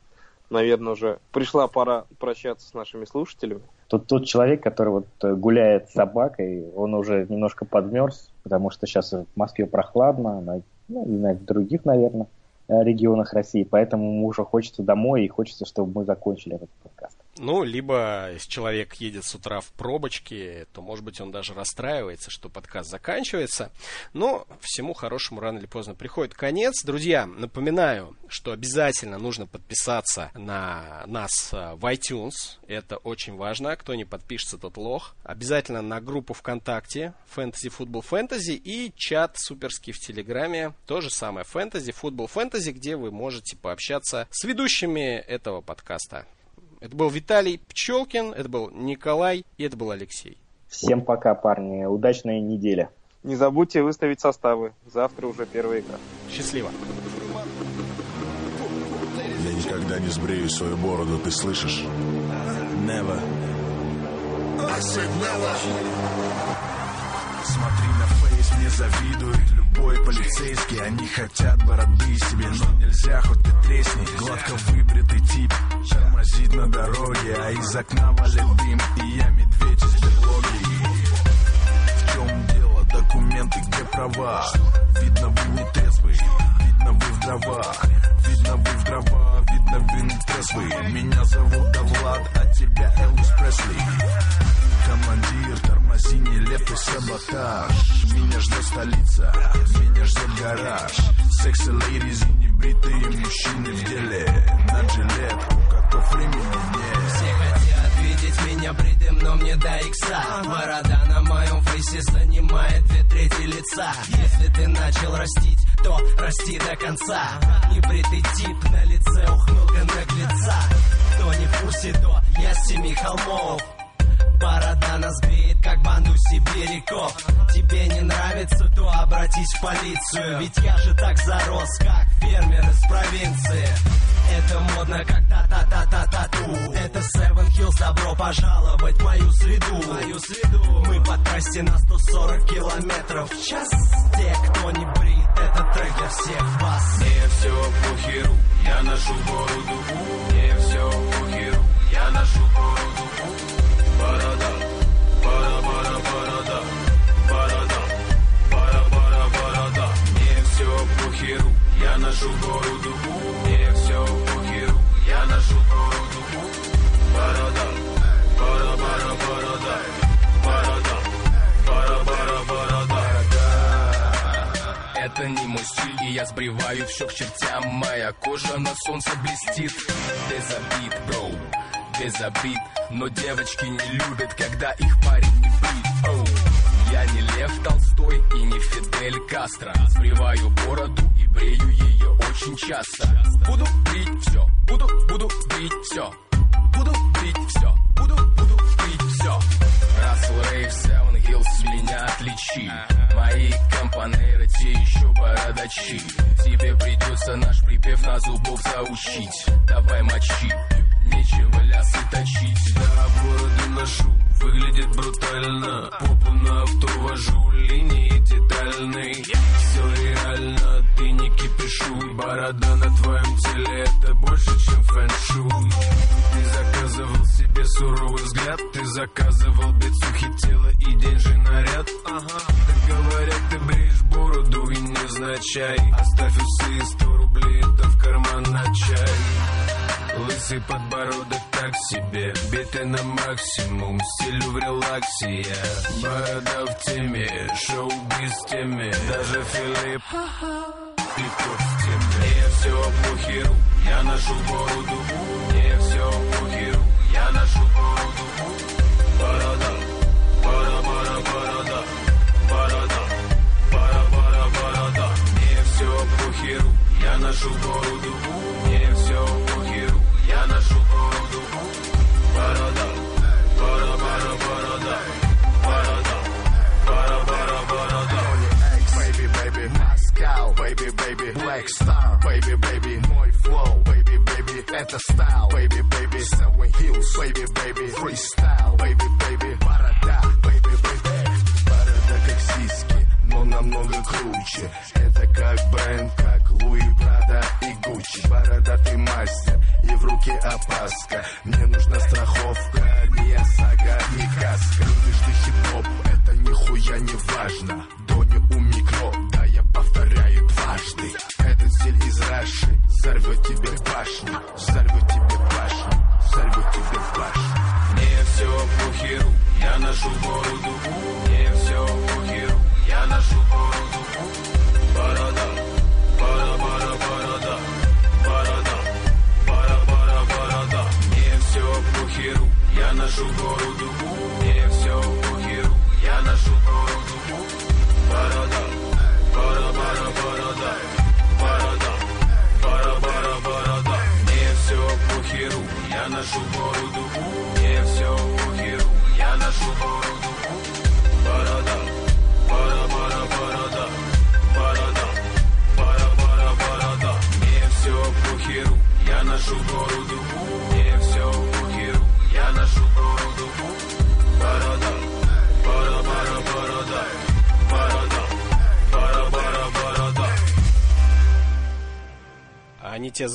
наверное, уже пришла пора прощаться с нашими слушателями. Тут тот человек, который вот э, гуляет с собакой, он уже немножко подмерз, потому что сейчас в Москве прохладно, ну, и на других, наверное, э, регионах России, поэтому уже хочется домой и хочется, чтобы мы закончили этот подкаст. Ну, либо если человек едет с утра в пробочке, то, может быть, он даже расстраивается, что подкаст заканчивается. Но всему хорошему рано или поздно приходит конец. Друзья, напоминаю, что обязательно нужно подписаться на нас э, в iTunes. Это очень важно. Кто не подпишется, тот лох. Обязательно на группу ВКонтакте Fantasy Football Fantasy и чат суперский в Телеграме. То же самое Fantasy Football Fantasy, где вы можете пообщаться с ведущими этого подкаста. Это был Виталий Пчелкин, это был Николай и это был Алексей. Всем пока, парни. Удачная неделя. Не забудьте выставить составы. Завтра уже первая игра. Счастливо. Я никогда не сбрею свою бороду, ты слышишь? Never. I said never. Смотри на фейс, мне завидует любой полицейский Они хотят бороды себе, но нельзя, хоть ты тресни. Гладко выбритый тип тормозит на дороге А из окна валит дым, и я медведь из берлоги. В чем дело? Документы, где права? Видно, вы не трезвый, видно, вы в дровах Видно, вы в дрова, видно, вы не трезвый Меня зовут Давлад, а тебя Элвис Пресли. Командир, тормози нелепый саботаж Меня ждет столица, меня ждет гараж. Секси лейдиз и небритые мужчины в деле. На жилетку, котов времени нет. Все хотят видеть меня бритым, но мне до икса. Борода на моем фейсе занимает две трети лица. Если ты начал растить, то расти до конца. Небритый тип на лице, ухмылка наглеца. Кто не в курсе, то я с семи холмов Борода нас бреет, как банду сибиряков Тебе не нравится, то обратись в полицию. Ведь я же так зарос, как фермер из провинции. Это модно, как та-та-та-та-тату. Это Seven Hills, добро пожаловать в мою среду. Мою среду. Мы по трассе на 140 километров в час. Те, кто не брит, это трек для всех вас. Мне все похеру, я ношу бороду. Мне все похеру, я ношу бороду Бара, бара, борода Мне все похеру, я ношу ношу бороду Борода, бара, бара, борода Борода, бара, бара, борода Это не мой я сбриваю все к чертям. Моя кожа на солнце блестит. Без обид, броу без обид Но девочки не любят, когда их парень не брит. Оу. Я не Лев Толстой и не Фидель Кастро. Сбриваю бороду и брею ее очень часто. Буду брить все, буду, буду брить все Буду брить все, буду, буду брить все Рассел Рейв, Севен Хиллс, меня отличи Мои компанеры, те еще бородачи. Тебе придется наш припев на зубок заучить. Давай мочи, нечего лясы точить. Да, бороду ношу, выглядит брутально. Попу на авто вожу, линии детальные Все реально, ты не кипишуй Борода на твоем теле, это больше, чем фэн-шуй. Ты заказывал себе суровый взгляд Ты заказывал бицухи тела и деньжий наряд. Ага, так говорят, ты бреешь бороду и невзначай Оставь усы и сто рублей, это в карман. на чай Лысый подбородок так себе. Биты на максимум, стилю в релаксе. Я Борода в теме, шоу без теме Даже Филипп и тот в теме Мне все похеру, я ношу бороду. Мне все похеру, я ношу бороду. Борода, борода, борода, борода. Борода, борода, борода, борода. Мне все похеру, я ношу бороду. Мне все Baby, baby, black star, baby, baby, boy flow, baby, baby, at baby, baby, Hills, baby, baby, freestyle.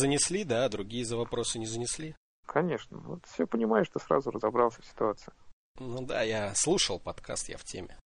Занесли, да, а другие за вопросы не занесли? Конечно. Вот все понимаешь, ты сразу разобрался в ситуации. Ну да, я слушал подкаст, я в теме.